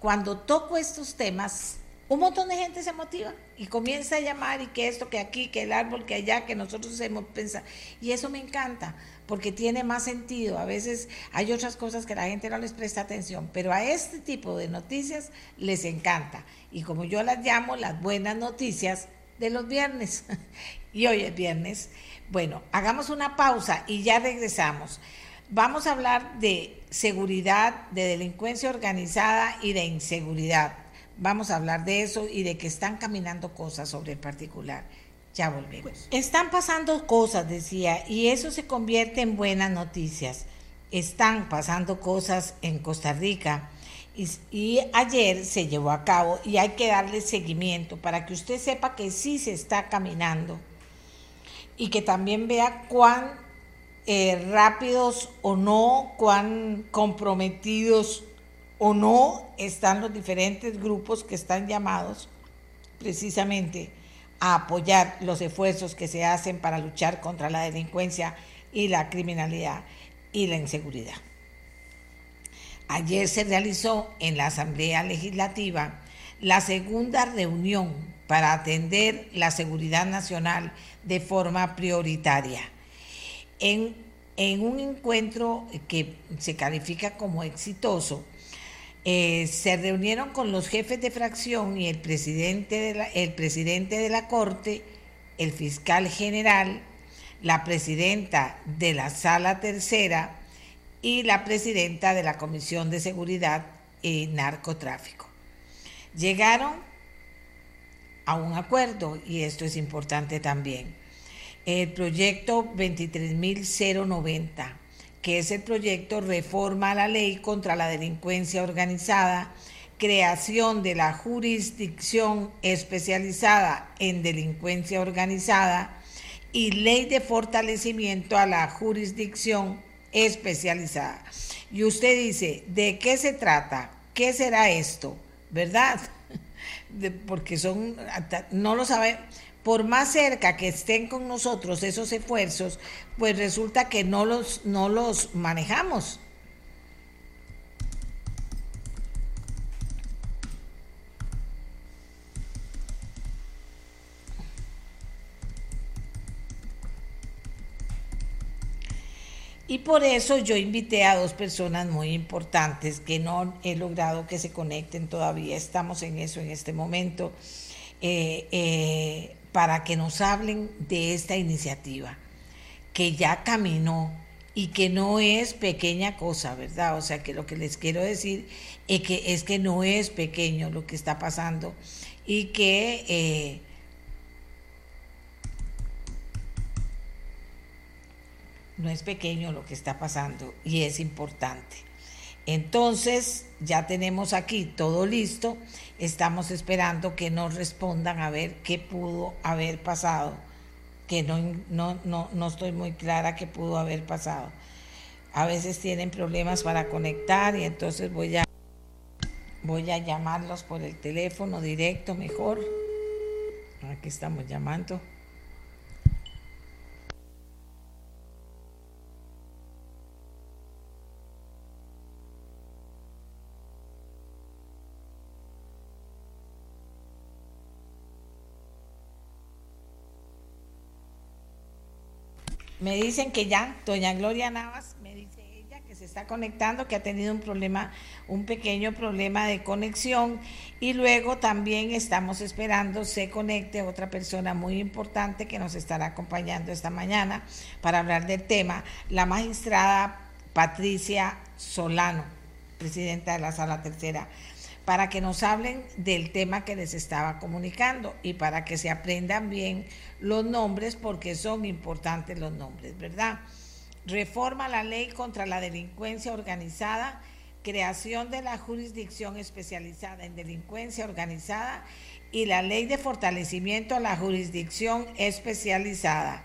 Cuando toco estos temas, un montón de gente se motiva y comienza a llamar y que esto, que aquí, que el árbol, que allá, que nosotros hemos pensado. Y eso me encanta porque tiene más sentido. A veces hay otras cosas que la gente no les presta atención, pero a este tipo de noticias les encanta. Y como yo las llamo, las buenas noticias de los viernes. [laughs] y hoy es viernes. Bueno, hagamos una pausa y ya regresamos. Vamos a hablar de seguridad, de delincuencia organizada y de inseguridad. Vamos a hablar de eso y de que están caminando cosas sobre el particular. Ya volvemos. Están pasando cosas, decía, y eso se convierte en buenas noticias. Están pasando cosas en Costa Rica y, y, ayer se llevó a cabo y hay que darle seguimiento para que usted sepa que sí se está caminando y que también vea cuán eh, rápidos o no, cuán comprometidos o no están los diferentes grupos que están llamados precisamente a apoyar los esfuerzos que se hacen para luchar contra la delincuencia y la criminalidad y la inseguridad. Ayer se realizó en la Asamblea Legislativa la segunda reunión para atender la seguridad nacional de forma prioritaria en, un encuentro que se califica como exitoso, eh, se reunieron con los jefes de fracción y el presidente de la, el presidente de la Corte, el fiscal general, la presidenta de la Sala Tercera y la presidenta de la Comisión de Seguridad y Narcotráfico. Llegaron a un acuerdo y esto es importante también el proyecto 23.090, que es el proyecto Reforma a la Ley contra la Delincuencia Organizada, creación de la jurisdicción especializada en delincuencia organizada y ley de fortalecimiento a la jurisdicción especializada. Y usted dice, ¿de qué se trata? ¿Qué será esto? ¿Verdad? Porque son, no lo sabe, por más cerca que estén con nosotros esos esfuerzos, pues resulta que no los, no los manejamos. Y por eso yo invité a dos personas muy importantes que no he logrado que se conecten todavía, estamos en eso en este momento, eh, eh, para que nos hablen de esta iniciativa que ya caminó y que no es pequeña cosa, ¿verdad? O sea que lo que les quiero decir es que, es que no es pequeño lo que está pasando y que... Eh, no es pequeño lo que está pasando y es importante. Entonces, ya tenemos aquí todo listo, estamos esperando que nos respondan a ver qué pudo haber pasado, que no, no, no, no estoy muy clara qué pudo haber pasado. A veces tienen problemas para conectar y entonces voy a, voy a llamarlos por el teléfono directo mejor. Aquí estamos llamando. Me dicen que ya, doña Gloria Navas, me dice ella que se está conectando, que ha tenido un problema, un pequeño problema de conexión y luego también estamos esperando se conecte otra persona muy importante que nos estará acompañando esta mañana para hablar del tema, la magistrada Patricia Solano, presidenta de la Sala Tercera para que nos hablen del tema que les estaba comunicando y para que se aprendan bien los nombres porque son importantes los nombres, ¿verdad? Reforma la ley contra la delincuencia organizada, creación de la jurisdicción especializada en delincuencia organizada y la ley de fortalecimiento a la jurisdicción especializada.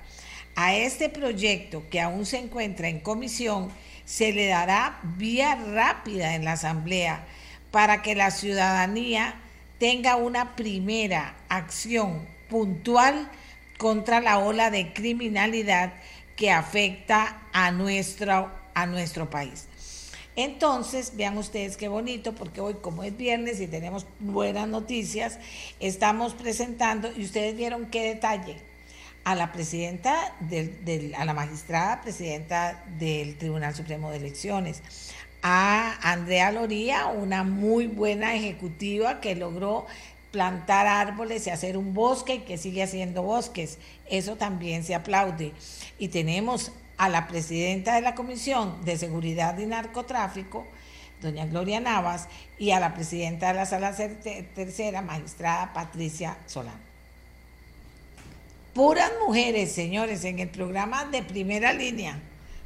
A este proyecto que aún se encuentra en comisión se le dará vía rápida en la Asamblea para que la ciudadanía tenga una primera acción puntual contra la ola de criminalidad que afecta a nuestro, a nuestro país. Entonces, vean ustedes qué bonito, porque hoy como es viernes y tenemos buenas noticias, estamos presentando, y ustedes vieron qué detalle, a la presidenta, del, a la magistrada presidenta del Tribunal Supremo de Elecciones, a Andrea Loría, una muy buena ejecutiva que logró plantar árboles y hacer un bosque y que sigue haciendo bosques. Eso también se aplaude. Y tenemos a la presidenta de la Comisión de Seguridad y Narcotráfico, doña Gloria Navas, y a la presidenta de la Sala Tercera, magistrada Patricia Solán. Puras mujeres, señores, en el programa de primera línea.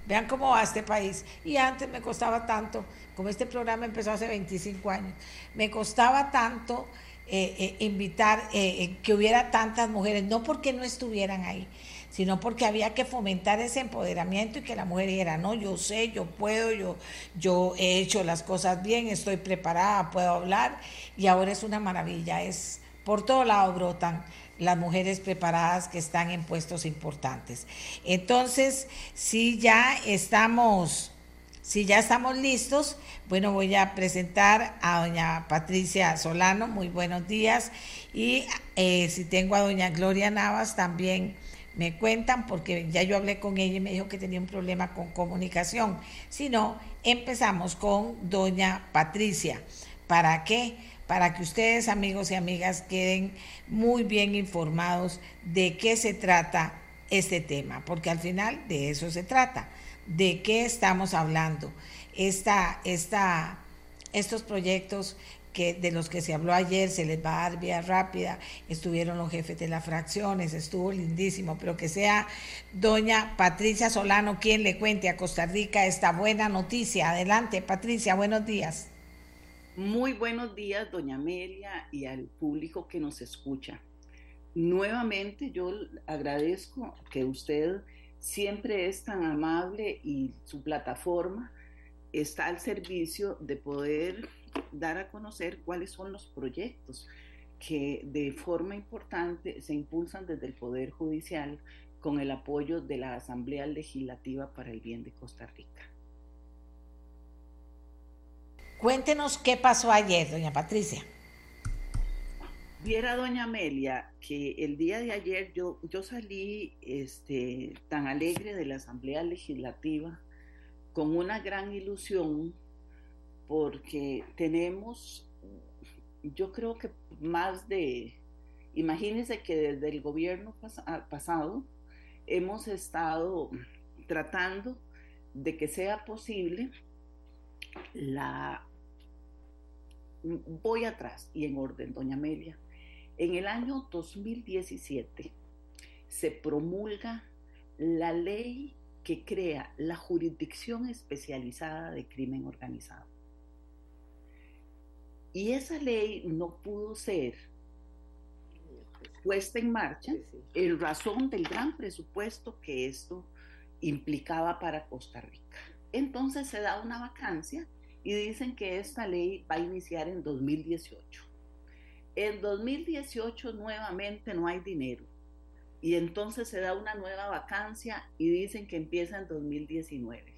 Vean cómo va este país. Y antes me costaba tanto, como este programa empezó hace 25 años, me costaba tanto eh, eh, invitar eh, que hubiera tantas mujeres, no porque no estuvieran ahí, sino porque había que fomentar ese empoderamiento y que la mujer dijera, no, yo sé, yo puedo, yo, yo he hecho las cosas bien, estoy preparada, puedo hablar, y ahora es una maravilla, es por todo lado brotan las mujeres preparadas que están en puestos importantes. Entonces, si ya estamos, si ya estamos listos, bueno, voy a presentar a doña Patricia Solano, muy buenos días, y eh, si tengo a doña Gloria Navas también me cuentan, porque ya yo hablé con ella y me dijo que tenía un problema con comunicación. Si no, empezamos con doña Patricia. ¿Para qué? Para que ustedes, amigos y amigas, queden muy bien informados de qué se trata este tema, porque al final de eso se trata, de qué estamos hablando. Esta, esta, estos proyectos que de los que se habló ayer se les va a dar vía rápida, estuvieron los jefes de las fracciones, estuvo lindísimo, pero que sea doña Patricia Solano quien le cuente a Costa Rica esta buena noticia. Adelante, Patricia, buenos días. Muy buenos días, doña Amelia, y al público que nos escucha. Nuevamente yo agradezco que usted siempre es tan amable y su plataforma está al servicio de poder dar a conocer cuáles son los proyectos que de forma importante se impulsan desde el Poder Judicial con el apoyo de la Asamblea Legislativa para el Bien de Costa Rica. Cuéntenos qué pasó ayer, doña Patricia. Viera doña Amelia que el día de ayer yo, yo salí este, tan alegre de la Asamblea Legislativa con una gran ilusión porque tenemos, yo creo que más de, imagínense que desde el gobierno pasado hemos estado tratando de que sea posible la... Voy atrás y en orden, doña Amelia. En el año 2017 se promulga la ley que crea la jurisdicción especializada de crimen organizado. Y esa ley no pudo ser puesta en marcha en razón del gran presupuesto que esto implicaba para Costa Rica. Entonces se da una vacancia y dicen que esta ley va a iniciar en 2018. En 2018 nuevamente no hay dinero y entonces se da una nueva vacancia y dicen que empieza en 2019.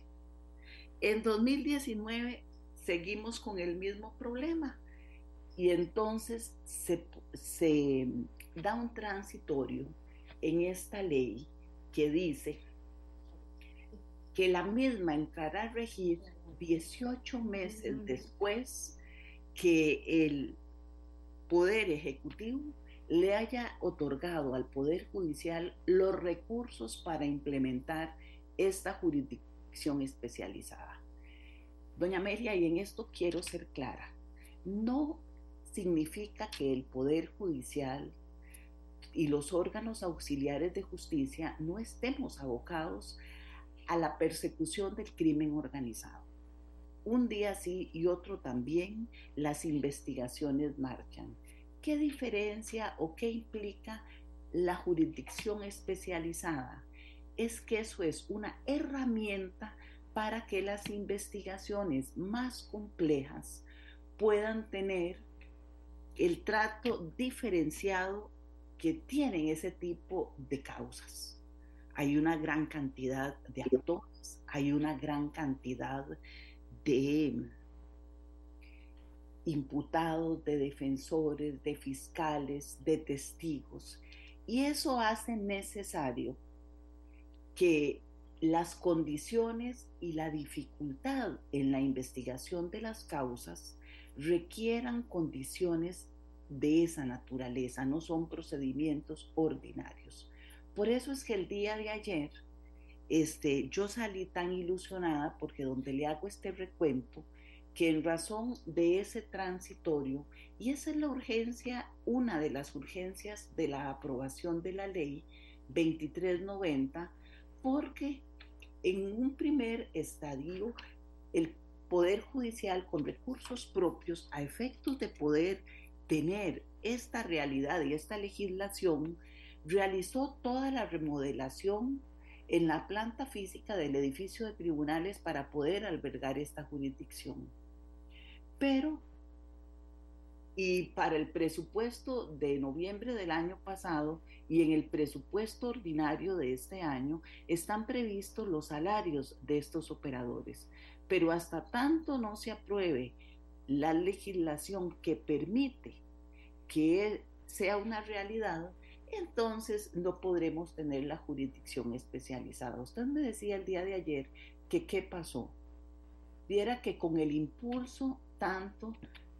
En 2019 seguimos con el mismo problema y entonces se, da un transitorio en esta ley que dice que la misma entrará a regir 18 meses después que el Poder Ejecutivo le haya otorgado al Poder Judicial los recursos para implementar esta jurisdicción especializada. Doña Amelia, y en esto quiero ser clara, no significa que el Poder Judicial y los órganos auxiliares de justicia no estemos abocados a la persecución del crimen organizado. Un día sí y otro también las investigaciones marchan. ¿Qué diferencia o qué implica la jurisdicción especializada? Es que eso es una herramienta para que las investigaciones más complejas puedan tener el trato diferenciado que tienen ese tipo de causas. Hay una gran cantidad de actores, hay una gran cantidad de imputados, de defensores, de fiscales, de testigos. Y eso hace necesario que las condiciones y la dificultad en la investigación de las causas requieran condiciones de esa naturaleza, no son procedimientos ordinarios. Por eso es que el día de ayer este, yo salí tan ilusionada porque donde le hago este recuento, que en razón de ese transitorio, y esa es la urgencia, una de las urgencias de la aprobación de la ley 2390, porque en un primer estadio el Poder Judicial con recursos propios a efectos de poder tener esta realidad y esta legislación, realizó toda la remodelación en la planta física del edificio de tribunales para poder albergar esta jurisdicción. Pero, y para el presupuesto de noviembre del año pasado y en el presupuesto ordinario de este año, están previstos los salarios de estos operadores pero hasta tanto no se apruebe la legislación que permite que sea una realidad, entonces no podremos tener la jurisdicción especializada. Usted me decía el día de ayer que qué pasó. Viera que con el impulso tanto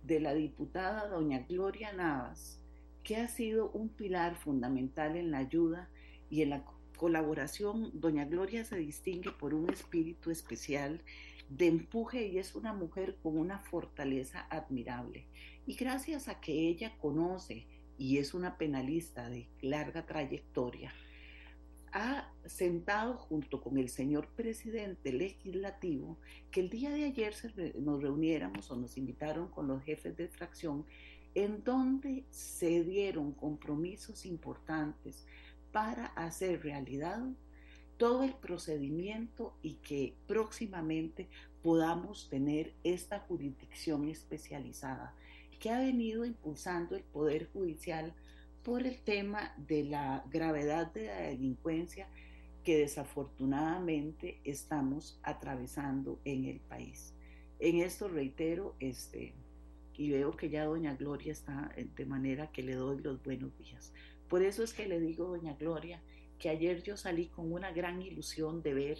de la diputada doña Gloria Navas, que ha sido un pilar fundamental en la ayuda y en la colaboración, doña Gloria se distingue por un espíritu especial de empuje y es una mujer con una fortaleza admirable. Y gracias a que ella conoce y es una penalista de larga trayectoria, ha sentado junto con el señor presidente legislativo que el día de ayer nos reuniéramos o nos invitaron con los jefes de fracción en donde se dieron compromisos importantes para hacer realidad todo el procedimiento y que próximamente podamos tener esta jurisdicción especializada que ha venido impulsando el Poder Judicial por el tema de la gravedad de la delincuencia que desafortunadamente estamos atravesando en el país. En esto reitero, este, y veo que ya doña Gloria está de manera que le doy los buenos días. Por eso es que le digo, doña Gloria, que ayer yo salí con una gran ilusión de ver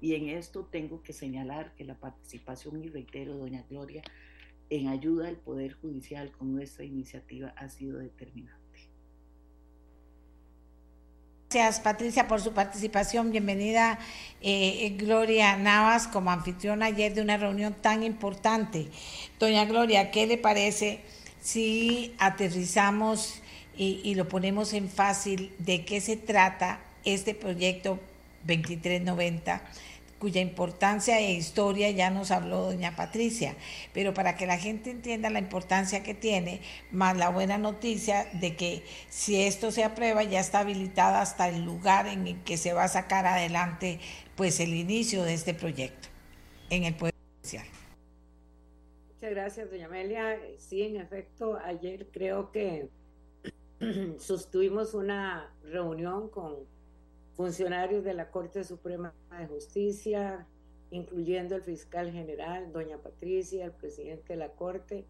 Y en esto tengo que señalar que la participación, y reitero, doña Gloria, en ayuda al Poder Judicial con nuestra iniciativa ha sido determinante. Gracias, Patricia, por su participación. Bienvenida, eh, Gloria Navas, como anfitriona ayer de una reunión tan importante. Doña Gloria, ¿qué le parece si aterrizamos y, y lo ponemos en fácil de qué se trata este proyecto 2390? Cuya importancia e historia ya nos habló doña Patricia, pero para que la gente entienda la importancia que tiene, más la buena noticia de que si esto se aprueba ya está habilitada hasta el lugar en el que se va a sacar adelante pues el inicio de este proyecto en el Poder Judicial. Muchas gracias, doña Amelia. Sí, en efecto, ayer creo que [clears throat] sostuvimos una reunión con funcionarios de la Corte Suprema de Justicia, incluyendo el fiscal general, doña Patricia, el presidente de la Corte,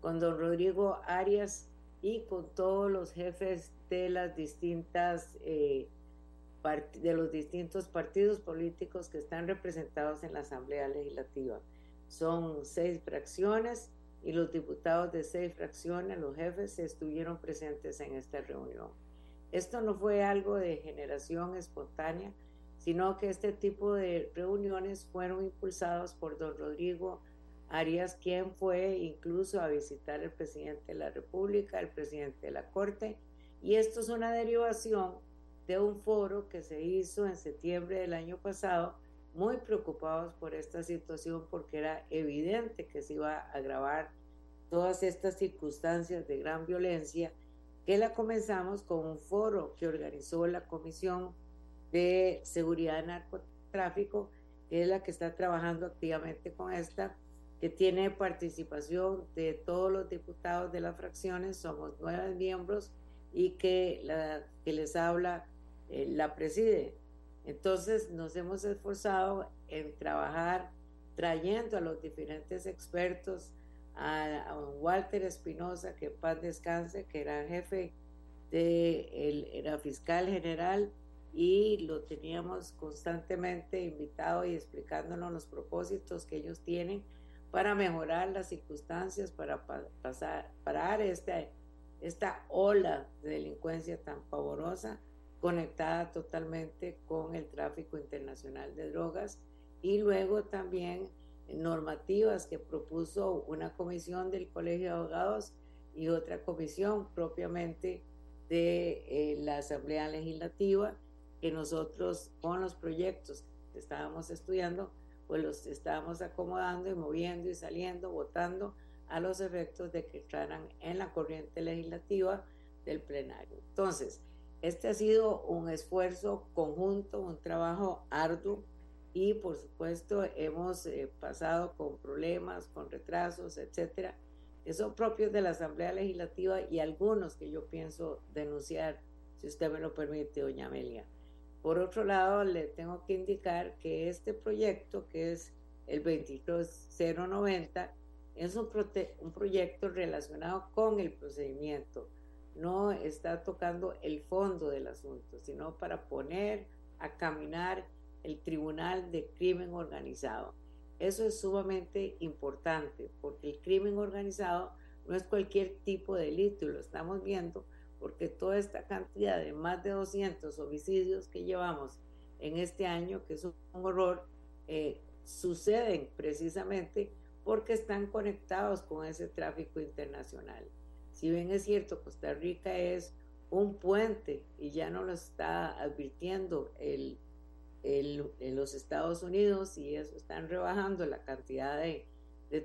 con don Rodrigo Arias y con todos los jefes de las distintas eh, de los distintos partidos políticos que están representados en la Asamblea Legislativa. Son seis fracciones y los diputados de seis fracciones, los jefes, estuvieron presentes en esta reunión. Esto no fue algo de generación espontánea, sino que este tipo de reuniones fueron impulsados por don Rodrigo Arias, quien fue incluso a visitar al presidente de la República, el presidente de la Corte, y esto es una derivación de un foro que se hizo en septiembre del año pasado, muy preocupados por esta situación porque era evidente que se iba a agravar todas estas circunstancias de gran violencia que la comenzamos con un foro que organizó la Comisión de Seguridad de Narcotráfico, que es la que está trabajando activamente con esta, que tiene participación de todos los diputados de las fracciones, somos nueve miembros y que, la, que les habla eh, la preside. Entonces nos hemos esforzado en trabajar trayendo a los diferentes expertos a, Walter Espinosa, que paz descanse, que era jefe de, él era fiscal general y lo teníamos constantemente invitado y explicándonos los propósitos que ellos tienen para mejorar las circunstancias, para pasar, parar esta, esta ola de delincuencia tan pavorosa, conectada totalmente con el tráfico internacional de drogas y luego también normativas que propuso una comisión del Colegio de Abogados y otra comisión propiamente de eh, la Asamblea Legislativa, que nosotros con los proyectos que estábamos estudiando, pues los estábamos acomodando y moviendo y saliendo, votando a los efectos de que entraran en la corriente legislativa del plenario. Entonces, este ha sido un esfuerzo conjunto, un trabajo arduo, y por supuesto hemos eh, pasado con problemas, con retrasos, etcétera, que son propios de la Asamblea Legislativa y algunos que yo pienso denunciar, si usted me lo permite, doña Amelia. Por otro lado, le tengo que indicar que este proyecto, que es el 22090, es un, un proyecto relacionado con el procedimiento. No está tocando el fondo del asunto, sino para poner a caminar el Tribunal de Crimen Organizado. Eso es sumamente importante porque el crimen organizado no es cualquier tipo de delito y lo estamos viendo porque toda esta cantidad de más de 200 homicidios que llevamos en este año, que es un horror, eh, suceden precisamente porque están conectados con ese tráfico internacional. Si bien es cierto, Costa Rica es un puente y ya no lo está advirtiendo el en los Estados Unidos y eso están rebajando la cantidad de,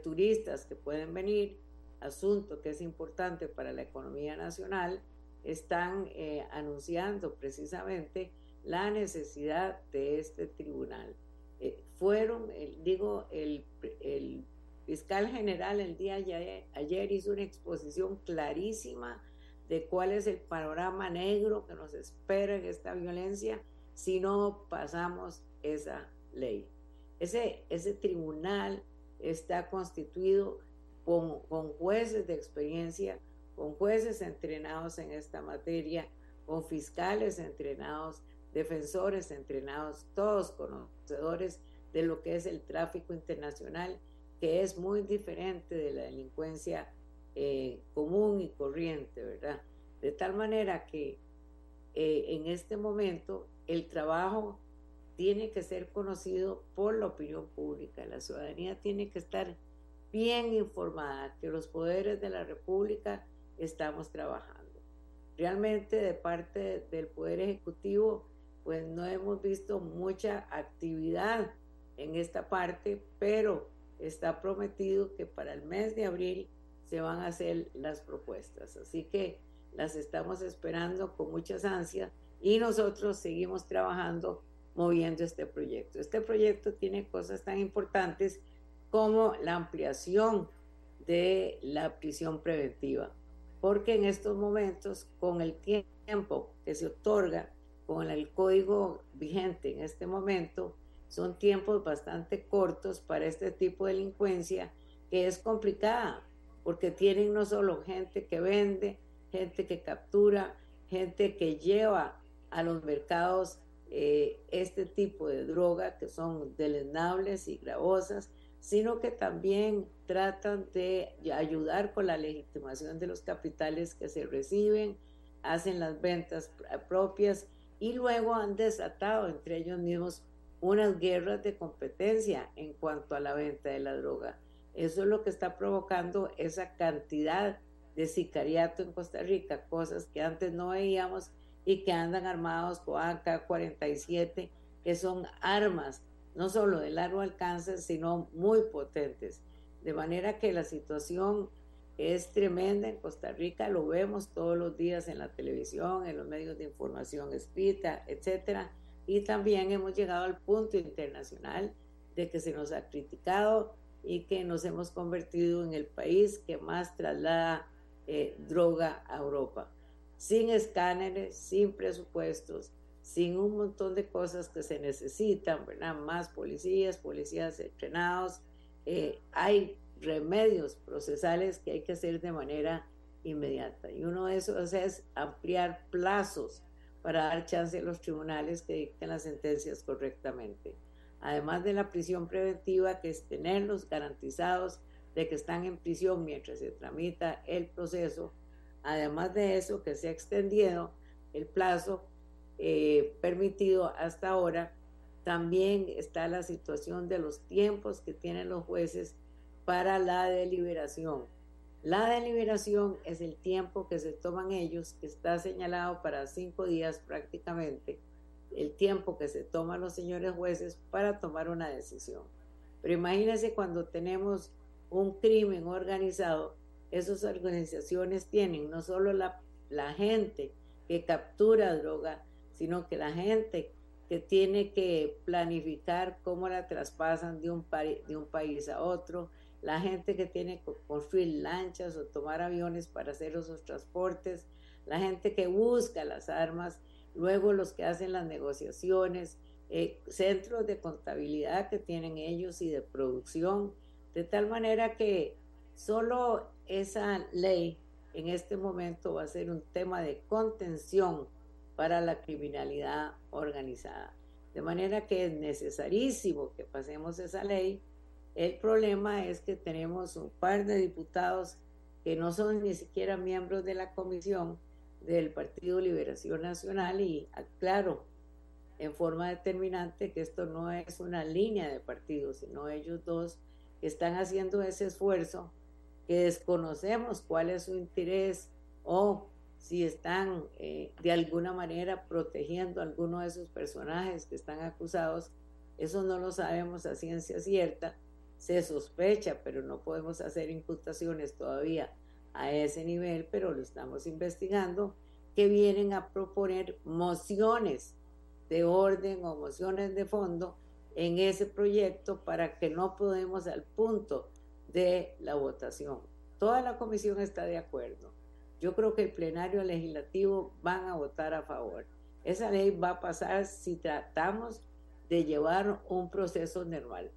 turistas que pueden venir, asunto que es importante para la economía nacional, están eh, anunciando precisamente la necesidad de este tribunal. Eh, fueron, digo, el, el, fiscal general el día ayer, ayer hizo una exposición clarísima de cuál es el panorama negro que nos espera en esta violencia si no pasamos esa ley. Ese, ese tribunal está constituido con, con jueces de experiencia, con jueces entrenados en esta materia, con fiscales entrenados defensores entrenados, todos conocedores de lo que es el tráfico internacional, que es muy diferente de la delincuencia eh, común y corriente, ¿verdad? De tal manera que eh, en este momento el trabajo tiene que ser conocido por la opinión pública, la ciudadanía tiene que estar bien informada que los poderes de la República estamos trabajando. Realmente de parte del Poder Ejecutivo, pues no hemos visto mucha actividad en esta parte, pero está prometido que para el mes de abril se van a hacer las propuestas. Así que las estamos esperando con muchas ansias y nosotros seguimos trabajando moviendo este proyecto. Este proyecto tiene cosas tan importantes como la ampliación de la prisión preventiva, porque en estos momentos, con el tiempo que se otorga, con el código vigente en este momento, son tiempos bastante cortos para este tipo de delincuencia que es complicada, porque tienen no solo gente que vende, gente que captura, gente que lleva a los mercados eh, este tipo de droga que son deleznables y gravosas, sino que también tratan de ayudar con la legitimación de los capitales que se reciben, hacen las ventas propias y luego han desatado entre ellos mismos unas guerras de competencia en cuanto a la venta de la droga. Eso es lo que está provocando esa cantidad de sicariato en Costa Rica, cosas que antes no veíamos y que andan armados con AK-47, que son armas no solo de largo alcance, sino muy potentes. De manera que la situación es tremenda en Costa Rica, lo vemos todos los días en la televisión, en los medios de información escrita, etcétera, y también hemos llegado al punto internacional de que se nos ha criticado y que nos hemos convertido en el país que más traslada eh, droga a Europa, sin escáneres, sin presupuestos, sin un montón de cosas que se necesitan, ¿verdad? Más policías, policías entrenados. Eh, hay remedios procesales que hay que hacer de manera inmediata. Y uno de esos es ampliar plazos para dar chance a los tribunales que dicten las sentencias correctamente. Además de la prisión preventiva, que es tenerlos garantizados de que están en prisión mientras se tramita el proceso. Además de eso, que se ha extendido el plazo eh, permitido hasta ahora, también está la situación de los tiempos que tienen los jueces para la deliberación. La deliberación es el tiempo que se toman ellos, que está señalado para cinco días prácticamente, el tiempo que se toman los señores jueces para tomar una decisión. Pero imagínense cuando tenemos un crimen organizado, esas organizaciones tienen no solo la, la gente que captura droga, sino que la gente que tiene que planificar cómo la traspasan de un, de un país a otro, la gente que tiene que construir lanchas o tomar aviones para hacer esos transportes, la gente que busca las armas, luego los que hacen las negociaciones, eh, centros de contabilidad que tienen ellos y de producción, de tal manera que solo esa ley en este momento va a ser un tema de contención para la criminalidad organizada. De manera que es necesarísimo que pasemos esa ley. El problema es que tenemos un par de diputados que no son ni siquiera miembros de la comisión del Partido Liberación Nacional y aclaro en forma determinante que esto no es una línea de partido, sino ellos dos están haciendo ese esfuerzo que desconocemos cuál es su interés o si están eh, de alguna manera protegiendo a alguno de esos personajes que están acusados, eso no lo sabemos a ciencia cierta, se sospecha, pero no podemos hacer imputaciones todavía a ese nivel, pero lo estamos investigando, que vienen a proponer mociones de orden o mociones de fondo en ese proyecto para que no podemos al punto de la votación. Toda la comisión está de acuerdo yo creo que el plenario legislativo van a votar a favor. Esa ley va a pasar si tratamos de llevar un proceso normal.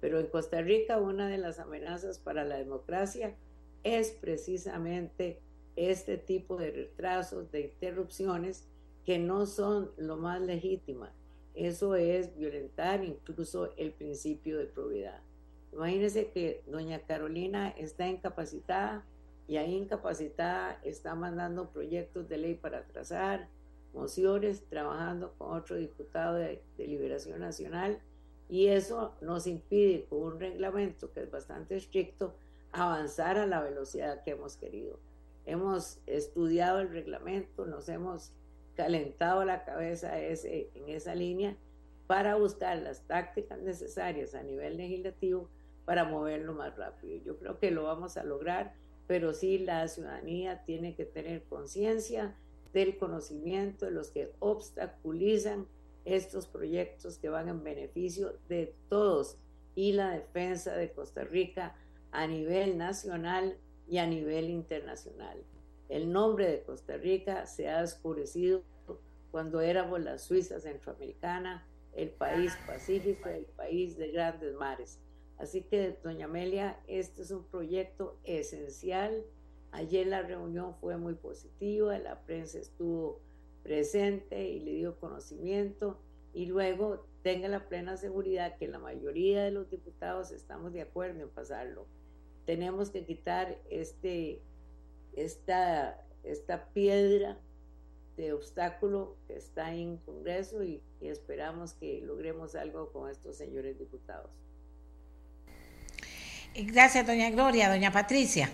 Pero en Costa Rica una de las amenazas para la democracia es precisamente este tipo de retrasos, de interrupciones que no son lo más legítimas. Eso es violentar incluso el principio de probidad. Imagínense que doña Carolina está incapacitada y ahí incapacitada está mandando proyectos de ley para trazar, mociones, trabajando con otro diputado de, de Liberación Nacional y eso nos impide con un reglamento que es bastante estricto avanzar a la velocidad que hemos querido. Hemos estudiado el reglamento, nos hemos calentado la cabeza ese, en esa línea para buscar las tácticas necesarias a nivel legislativo para moverlo más rápido. Yo creo que lo vamos a lograr, pero sí la ciudadanía tiene que tener conciencia del conocimiento de los que obstaculizan estos proyectos que van en beneficio de todos y la defensa de Costa Rica a nivel nacional y a nivel internacional. El nombre de Costa Rica se ha oscurecido cuando éramos la Suiza centroamericana, el país pacífico, el país de grandes mares. Así que, doña Amelia, este es un proyecto esencial. Ayer la reunión fue muy positiva, la prensa estuvo presente y le dio conocimiento y luego tenga la plena seguridad que la mayoría de los diputados estamos de acuerdo en pasarlo tenemos que quitar este, esta, esta piedra de obstáculo que está en Congreso y, y esperamos que logremos algo con estos señores diputados. Gracias, doña Gloria. Doña Patricia.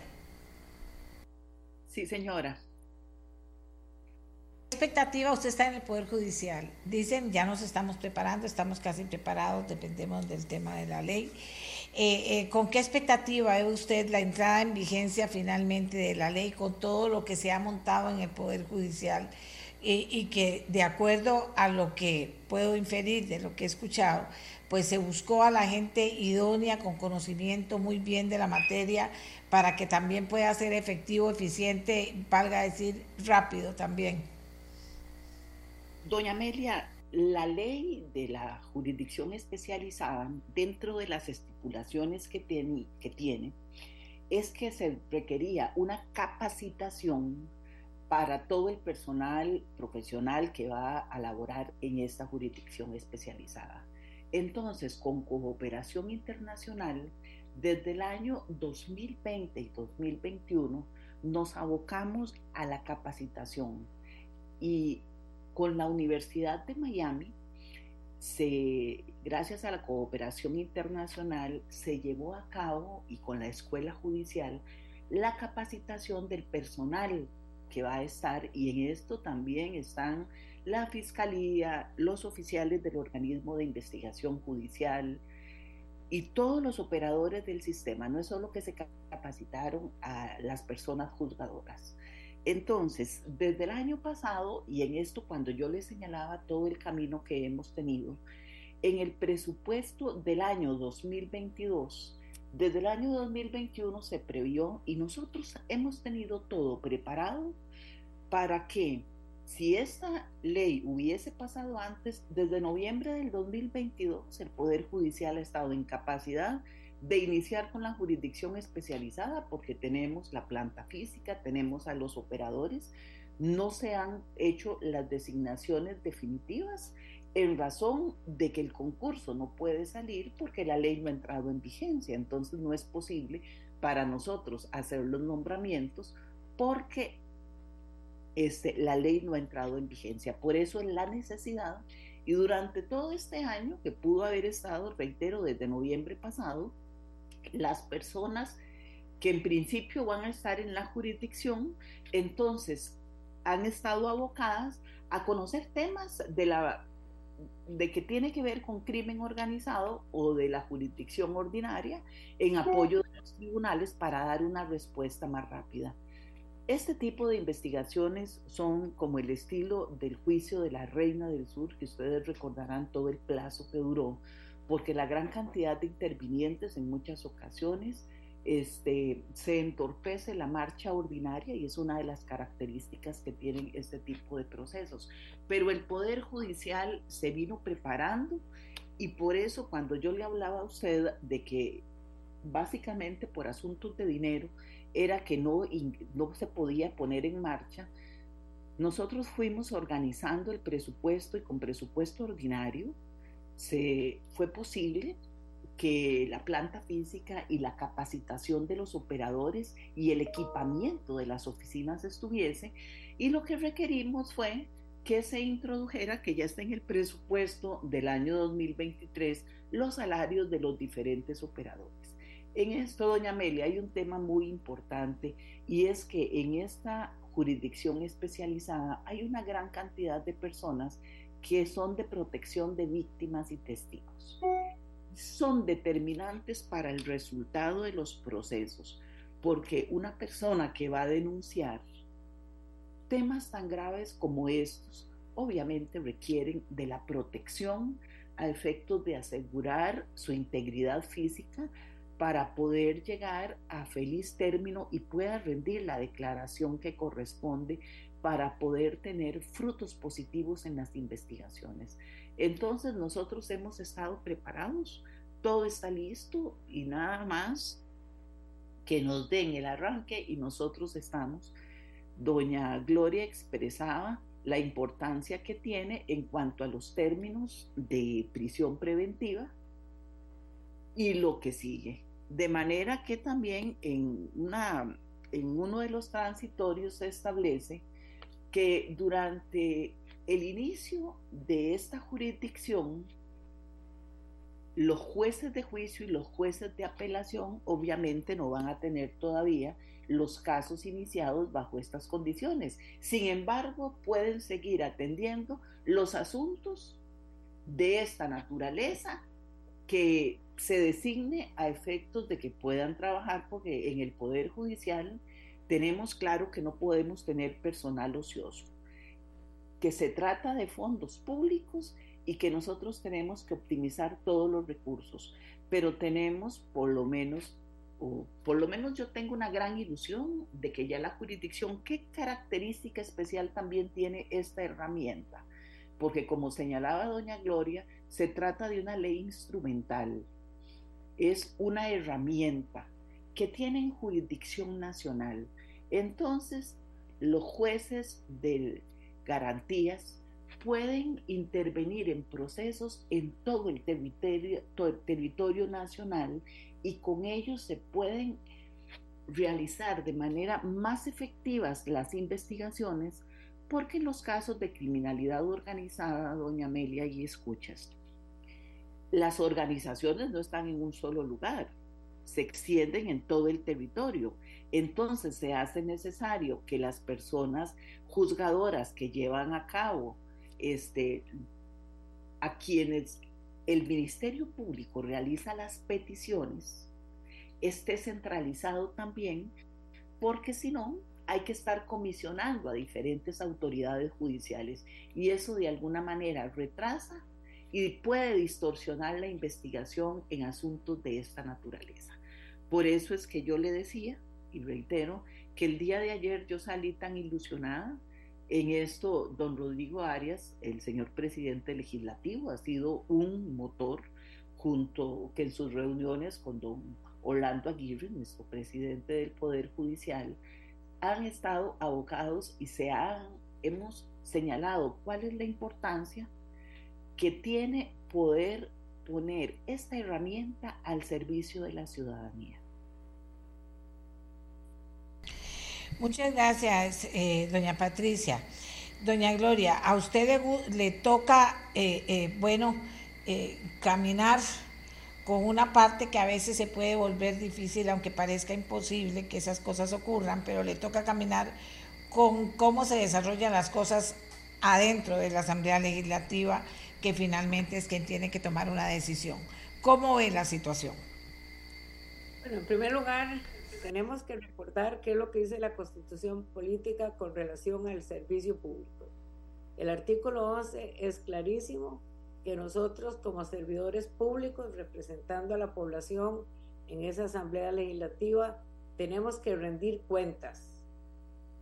Sí, señora. ¿Qué expectativa usted está en el Poder Judicial? Dicen, ya nos estamos preparando, estamos casi preparados, dependemos del tema de la ley. Eh, eh, ¿Con qué expectativa ve usted la entrada en vigencia finalmente de la ley con todo lo que se ha montado en el Poder Judicial y que de acuerdo a lo que puedo inferir de lo que he escuchado, pues se buscó a la gente idónea con conocimiento muy bien de la materia para que también pueda ser efectivo, eficiente, valga decir rápido también? Doña Amelia, la ley de la jurisdicción especializada, dentro de las estipulaciones que tiene, que tiene, es que se requería una capacitación para todo el personal profesional que va a laborar en esta jurisdicción especializada. Entonces, con cooperación internacional, desde el año 2020 y 2021 nos abocamos a la capacitación. Y con la Universidad de Miami, gracias a la cooperación internacional, se llevó a cabo y con la Escuela Judicial la capacitación del personal que va a estar y en esto también están la Fiscalía, los oficiales del organismo de investigación judicial y todos los operadores del sistema. No es solo que se capacitaron a las personas juzgadoras, entonces, desde el año pasado, y en esto cuando yo les señalaba todo el camino que hemos tenido, en el presupuesto del año 2022, desde el año 2021 se previó y nosotros hemos tenido todo preparado para que si esta ley hubiese pasado antes, desde noviembre del 2022, el Poder Judicial ha estado en capacidad de iniciar con la jurisdicción especializada porque tenemos la planta física, tenemos a los operadores, no se han hecho las designaciones definitivas en razón de que el concurso no puede salir porque la ley no ha entrado en vigencia, entonces no es posible para nosotros hacer los nombramientos porque este, la ley no ha entrado en vigencia. Por eso es la necesidad y durante todo este año que pudo haber estado, reitero, desde noviembre pasado, las personas que en principio van a estar en la jurisdicción, entonces han estado abocadas a conocer temas de la de que tiene que ver con crimen organizado o de la jurisdicción ordinaria en apoyo de los tribunales para dar una respuesta más rápida. Este tipo de investigaciones son como el estilo del juicio de la Reina del Sur, que ustedes recordarán todo el plazo que duró, porque la gran cantidad de intervinientes en muchas ocasiones este, se entorpece la marcha ordinaria y es una de las características que tienen este tipo de procesos. Pero el Poder Judicial se vino preparando y por eso cuando yo le hablaba a usted de que básicamente por asuntos de dinero era que no, no se podía poner en marcha, nosotros fuimos organizando el presupuesto y con presupuesto ordinario se fue posible que la planta física y la capacitación de los operadores y el equipamiento de las oficinas estuviese y lo que requerimos fue que se introdujera, que ya está en el presupuesto del año 2023, los salarios de los diferentes operadores. En esto, doña Amelia, hay un tema muy importante y es que en esta jurisdicción especializada hay una gran cantidad de personas que son de protección de víctimas y testigos. Son determinantes para el resultado de los procesos, porque una persona que va a denunciar temas tan graves como estos, obviamente requieren de la protección a efectos de asegurar su integridad física para poder llegar a feliz término y pueda rendir la declaración que corresponde para poder tener frutos positivos en las investigaciones. Entonces nosotros hemos estado preparados, todo está listo y nada más que nos den el arranque y nosotros estamos. Doña Gloria expresaba la importancia que tiene en cuanto a los términos de prisión preventiva y lo que sigue. De manera que también en, una, en uno de los transitorios se establece que durante el inicio de esta jurisdicción, los jueces de juicio y los jueces de apelación obviamente no van a tener todavía los casos iniciados bajo estas condiciones. Sin embargo, pueden seguir atendiendo los asuntos de esta naturaleza que se designe a efectos de que puedan trabajar, porque en el Poder Judicial tenemos claro que no podemos tener personal ocioso, que se trata de fondos públicos y que nosotros tenemos que optimizar todos los recursos, pero tenemos por lo menos, o por lo menos yo tengo una gran ilusión de que ya la jurisdicción, ¿qué característica especial también tiene esta herramienta? Porque como señalaba doña Gloria, se trata de una ley instrumental, es una herramienta que tiene jurisdicción nacional. Entonces, los jueces de garantías pueden intervenir en procesos en todo el territorio, todo el territorio nacional y con ellos se pueden realizar de manera más efectivas las investigaciones porque en los casos de criminalidad organizada, doña Amelia, y escuchas, las organizaciones no están en un solo lugar, se extienden en todo el territorio. Entonces se hace necesario que las personas juzgadoras que llevan a cabo este, a quienes el Ministerio Público realiza las peticiones, esté centralizado también, porque si no, hay que estar comisionando a diferentes autoridades judiciales y eso de alguna manera retrasa y puede distorsionar la investigación en asuntos de esta naturaleza. Por eso es que yo le decía, y reitero, que el día de ayer yo salí tan ilusionada. En esto, don Rodrigo Arias, el señor presidente legislativo, ha sido un motor junto que en sus reuniones con don Orlando Aguirre, nuestro presidente del Poder Judicial, han estado abocados y se han, hemos señalado cuál es la importancia que tiene poder poner esta herramienta al servicio de la ciudadanía. Muchas gracias, eh, doña Patricia. Doña Gloria, a usted le, toca, eh, eh, bueno, caminar con una parte que a veces se puede volver difícil, aunque parezca imposible que esas cosas ocurran, pero le toca caminar con cómo se desarrollan las cosas adentro de la Asamblea Legislativa que finalmente es quien tiene que tomar una decisión. ¿Cómo ve la situación? Bueno, en primer lugar, tenemos que recordar qué es lo que dice la Constitución Política con relación al servicio público. El artículo 11 es clarísimo que nosotros como servidores públicos representando a la población en esa asamblea legislativa tenemos que rendir cuentas,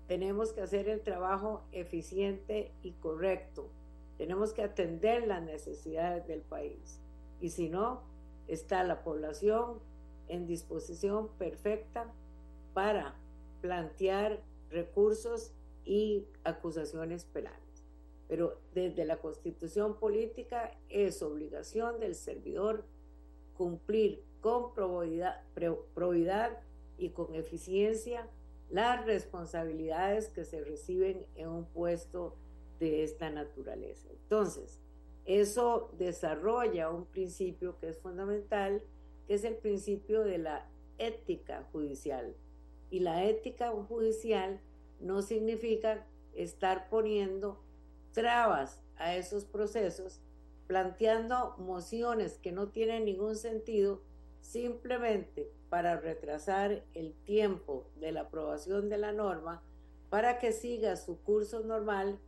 tenemos que hacer el trabajo eficiente y correcto, tenemos que atender las necesidades del país. Y si no, está la población en disposición perfecta para plantear recursos y acusaciones penales. Pero desde la constitución política es obligación del servidor cumplir con probidad, probidad y con eficiencia las responsabilidades que se reciben en un puesto de esta naturaleza. Entonces, eso desarrolla un principio que es fundamental, que es el principio de la ética judicial. Y la ética judicial no significa estar poniendo trabas a esos procesos, planteando mociones que no tienen ningún sentido simplemente para retrasar el tiempo de la aprobación de la norma para que siga su curso normal,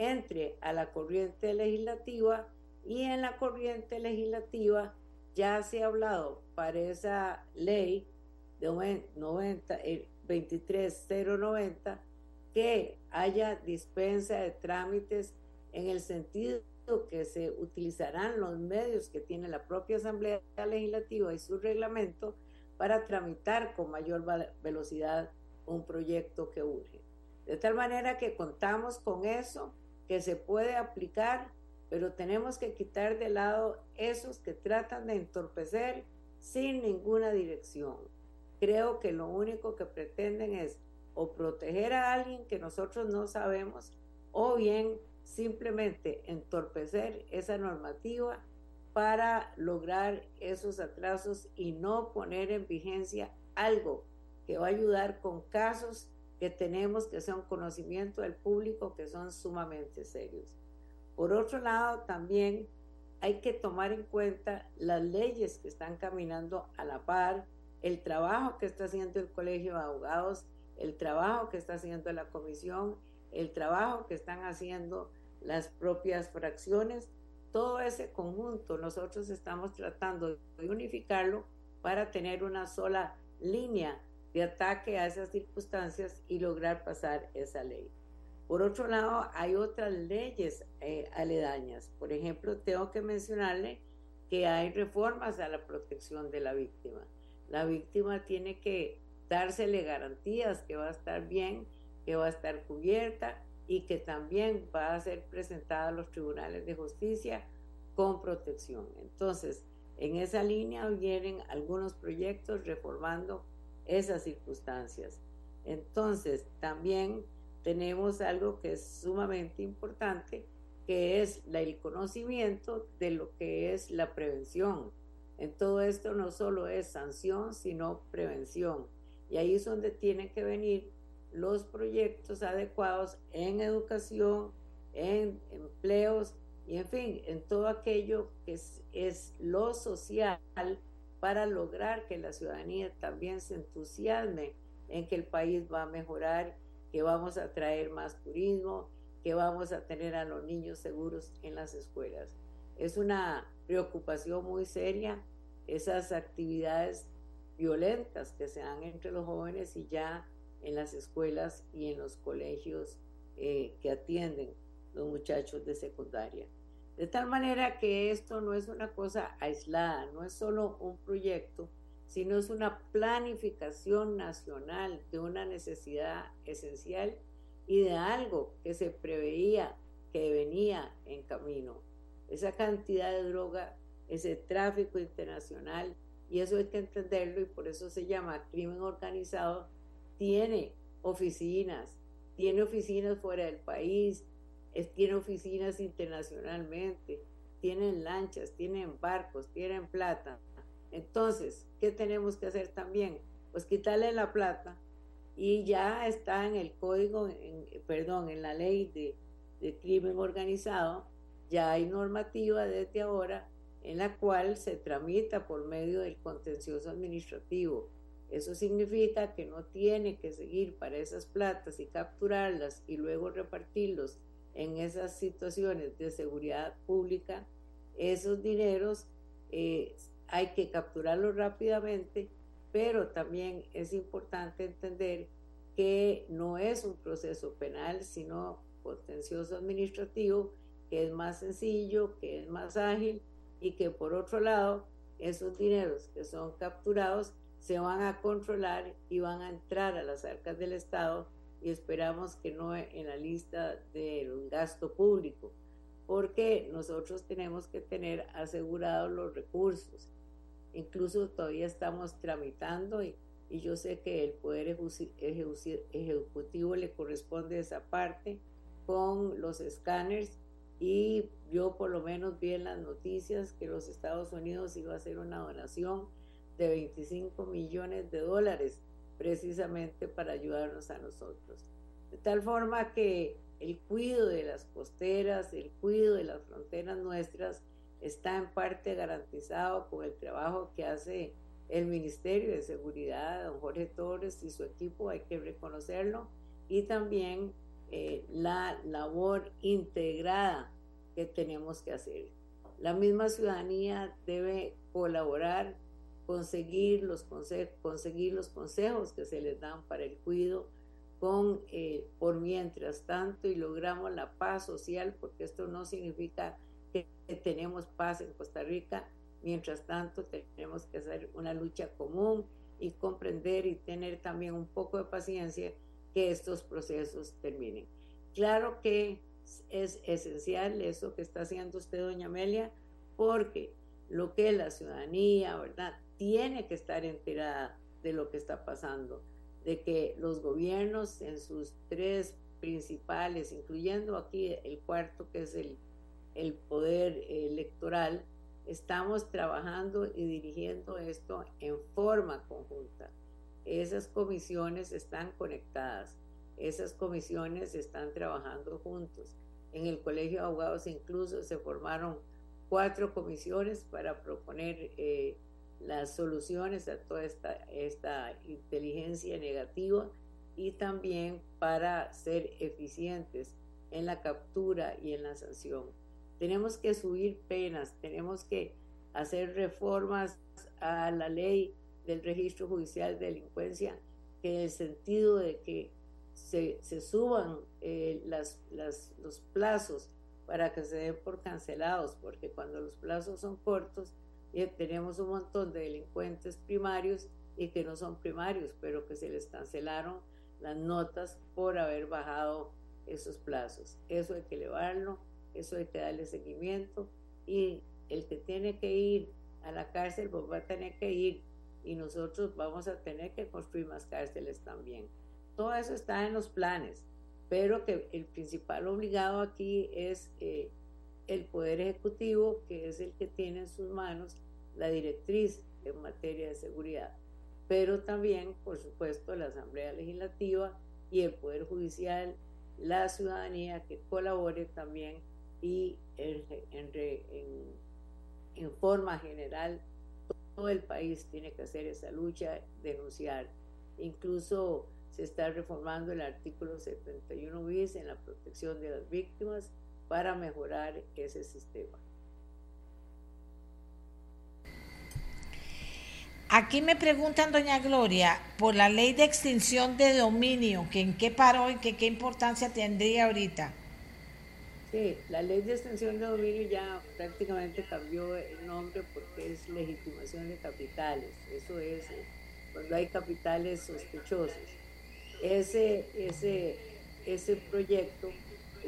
entre a la corriente legislativa y en la corriente legislativa ya se ha hablado para esa ley de 90, 23090 que haya dispensa de trámites en el sentido que se utilizarán los medios que tiene la propia Asamblea Legislativa y su reglamento para tramitar con mayor velocidad un proyecto que urge. De tal manera que contamos con eso, que se puede aplicar, pero tenemos que quitar de lado esos que tratan de entorpecer sin ninguna dirección. Creo que lo único que pretenden es o proteger a alguien que nosotros no sabemos o bien simplemente entorpecer esa normativa para lograr esos atrasos y no poner en vigencia algo que va a ayudar con casos que tenemos que son conocimiento del público que son sumamente serios. Por otro lado, también hay que tomar en cuenta las leyes que están caminando a la par, el trabajo que está haciendo el Colegio de Abogados, el trabajo que está haciendo la Comisión, el trabajo que están haciendo las propias fracciones, todo ese conjunto nosotros estamos tratando de unificarlo para tener una sola línea de ataque a esas circunstancias y lograr pasar esa ley. Por otro lado, hay otras leyes eh, aledañas. Por ejemplo, tengo que mencionarle que hay reformas a la protección de la víctima. La víctima tiene que dársele garantías que va a estar bien, que va a estar cubierta, y que también va a ser presentada a los tribunales de justicia con protección. Entonces, en esa línea vienen algunos proyectos reformando esas circunstancias. Entonces, también tenemos algo que es sumamente importante, que es el conocimiento de lo que es la prevención. En todo esto no solo es sanción, sino prevención. Y ahí es donde tienen que venir los proyectos adecuados en educación, en empleos y en fin, en todo aquello que es, lo social para lograr que la ciudadanía también se entusiasme en que el país va a mejorar, que vamos a traer más turismo, que vamos a tener a los niños seguros en las escuelas. Es una preocupación muy seria esas actividades violentas que se dan entre los jóvenes y ya en las escuelas y en los colegios eh, que atienden los muchachos de secundaria. De tal manera que esto no es una cosa aislada, no es solo un proyecto, sino es una planificación nacional de una necesidad esencial y de algo que se preveía que venía en camino. Esa cantidad de droga, ese tráfico internacional, y eso hay que entenderlo y por eso se llama crimen organizado, tiene oficinas, tiene oficinas fuera del país, tiene oficinas internacionalmente, tienen lanchas, tienen barcos, tienen plata. Entonces, ¿qué tenemos que hacer también? Pues quitarle la plata y ya está en el código, en, perdón, en la ley de, de crimen organizado, ya hay normativa desde ahora en la cual se tramita por medio del contencioso administrativo eso significa que no tiene que seguir para esas platas y capturarlas y luego repartirlos en esas situaciones de seguridad pública. Esos dineros eh, hay que capturarlos rápidamente, pero también es importante entender que no es un proceso penal, sino contencioso administrativo, que es más sencillo, que es más ágil y que por otro lado, esos dineros que son capturados se van a controlar y van a entrar a las arcas del Estado y esperamos que no en la lista del gasto público, porque nosotros tenemos que tener asegurados los recursos. Incluso todavía estamos tramitando y, y yo sé que el Poder Ejecutivo le corresponde esa parte con los escáneres y yo por lo menos vi en las noticias que los Estados Unidos iba a hacer una donación de 25 millones de dólares precisamente para ayudarnos a nosotros. De tal forma que el cuidado de las costeras, el cuidado de las fronteras nuestras está en parte garantizado con el trabajo que hace el Ministerio de Seguridad, don Jorge Torres y su equipo, hay que reconocerlo, y también eh, la labor integrada que tenemos que hacer. La misma ciudadanía debe colaborar, conseguir los, conseguir los consejos que se les dan para el cuidado con eh, por mientras tanto y logramos la paz social, porque esto no significa que tenemos paz en Costa Rica, mientras tanto tenemos que hacer una lucha común y comprender y tener también un poco de paciencia que estos procesos terminen. Claro que es esencial eso que está haciendo usted, doña Amelia, porque lo que la ciudadanía, ¿verdad? Tiene que estar enterada de lo que está pasando, de que los gobiernos en sus tres principales, incluyendo aquí el cuarto que es el, el poder electoral, estamos trabajando y dirigiendo esto en forma conjunta. Esas comisiones están conectadas esas comisiones están trabajando juntos. En el Colegio de Abogados incluso se formaron cuatro comisiones para proponer eh, las soluciones a toda esta, esta inteligencia negativa y también para ser eficientes en la captura y en la sanción. Tenemos que subir penas, tenemos que hacer reformas a la ley del registro judicial de delincuencia en el sentido de que se, suban eh, las, los plazos para que se den por cancelados, porque cuando los plazos son cortos, eh, tenemos un montón de delincuentes primarios y que no son primarios, pero que se les cancelaron las notas por haber bajado esos plazos. Eso hay que elevarlo, eso hay que darle seguimiento y el que tiene que ir a la cárcel pues va a tener que ir y nosotros vamos a tener que construir más cárceles también. Todo eso está en los planes, pero que el principal obligado aquí es eh, el Poder Ejecutivo, que es el que tiene en sus manos la directriz en materia de seguridad, pero también, por supuesto, la Asamblea Legislativa y el Poder Judicial, la ciudadanía que colabore también y en, en forma general todo el país tiene que hacer esa lucha, denunciar. Incluso se está reformando el artículo 71 bis en la protección de las víctimas para mejorar ese sistema. Aquí me preguntan, doña Gloria, por la ley de extinción de dominio, que en qué paró y que qué importancia tendría ahorita. Sí, la ley de extinción de dominio ya prácticamente cambió el nombre porque es legitimación de capitales. Eso es eh, cuando hay capitales sospechosos. Ese, ese, ese proyecto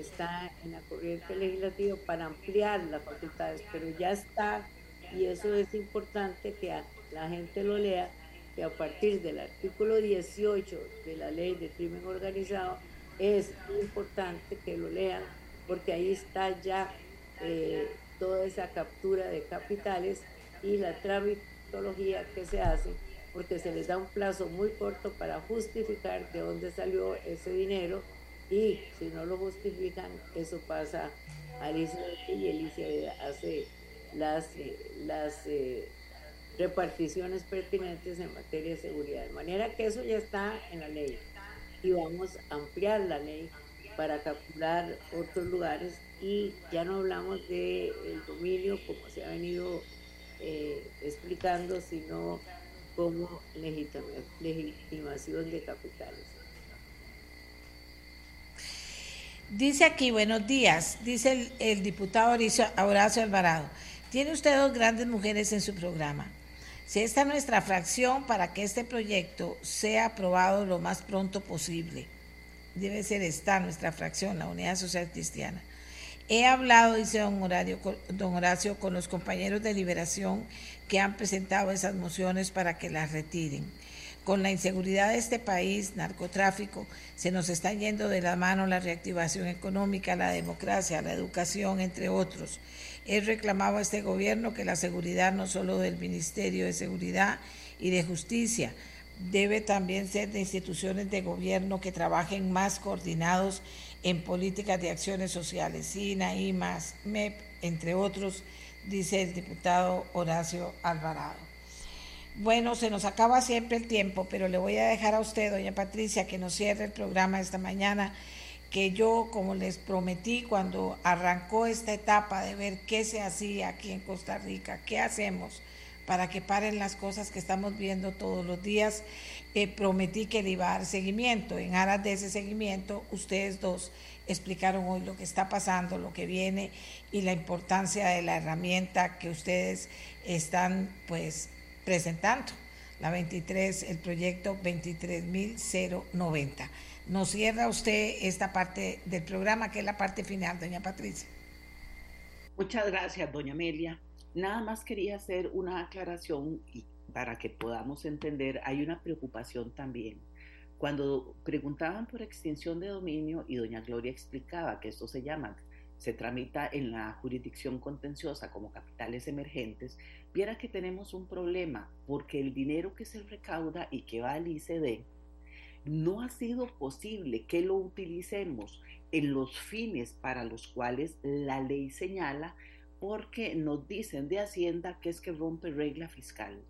está en la corriente legislativa para ampliar las facultades, pero ya está, y eso es importante que la gente lo lea, que a partir del artículo 18 de la ley de crimen organizado es importante que lo lean, porque ahí está ya eh, toda esa captura de capitales y la tramitología que se hace porque se les da un plazo muy corto para justificar de dónde salió ese dinero y si no lo justifican, eso pasa a Alicia y Alicia hace las, eh, las eh, reparticiones pertinentes en materia de seguridad. De manera que eso ya está en la ley y vamos a ampliar la ley para capturar otros lugares y ya no hablamos del el dominio como se ha venido eh, explicando, sino como legitimación de capitales. Dice aquí, buenos días, dice el, diputado Horacio Alvarado. Tiene usted dos grandes mujeres en su programa. Si esta es nuestra fracción para que este proyecto sea aprobado lo más pronto posible. debe ser esta nuestra fracción, la Unidad Social Cristiana. He hablado, dice don Horacio, don Horacio, con los compañeros de liberación que han presentado esas mociones para que las retiren. Con la inseguridad de este país, narcotráfico, se nos está yendo de la mano la reactivación económica, la democracia, la educación, entre otros. He reclamado a este gobierno que la seguridad no solo del Ministerio de Seguridad y de Justicia, debe también ser de instituciones de gobierno que trabajen más coordinados en políticas de acciones sociales, SINA, IMAS, MEP, entre otros, dice el diputado Horacio Alvarado. Bueno, se nos acaba siempre el tiempo, pero le voy a dejar a usted, doña Patricia, que nos cierre el programa esta mañana, que yo, como les prometí cuando arrancó esta etapa de ver qué se hacía aquí en Costa Rica, qué hacemos para que paren las cosas que estamos viendo todos los días, eh, prometí que le iba a dar seguimiento. En aras de ese seguimiento, ustedes dos explicaron hoy lo que está pasando, lo que viene y la importancia de la herramienta que ustedes están pues presentando la 23, el proyecto 23.090. Nos cierra usted esta parte del programa, que es la parte final, doña Patricia. Muchas gracias, doña Amelia. Nada más quería hacer una aclaración para que podamos entender, hay una preocupación también. Cuando preguntaban por extinción de dominio y doña Gloria explicaba que esto se llama se tramita en la jurisdicción contenciosa como capitales emergentes, viera que tenemos un problema porque el dinero que se recauda y que va al ICD no ha sido posible que lo utilicemos en los fines para los cuales la ley señala porque nos dicen de Hacienda que es que rompe regla fiscal.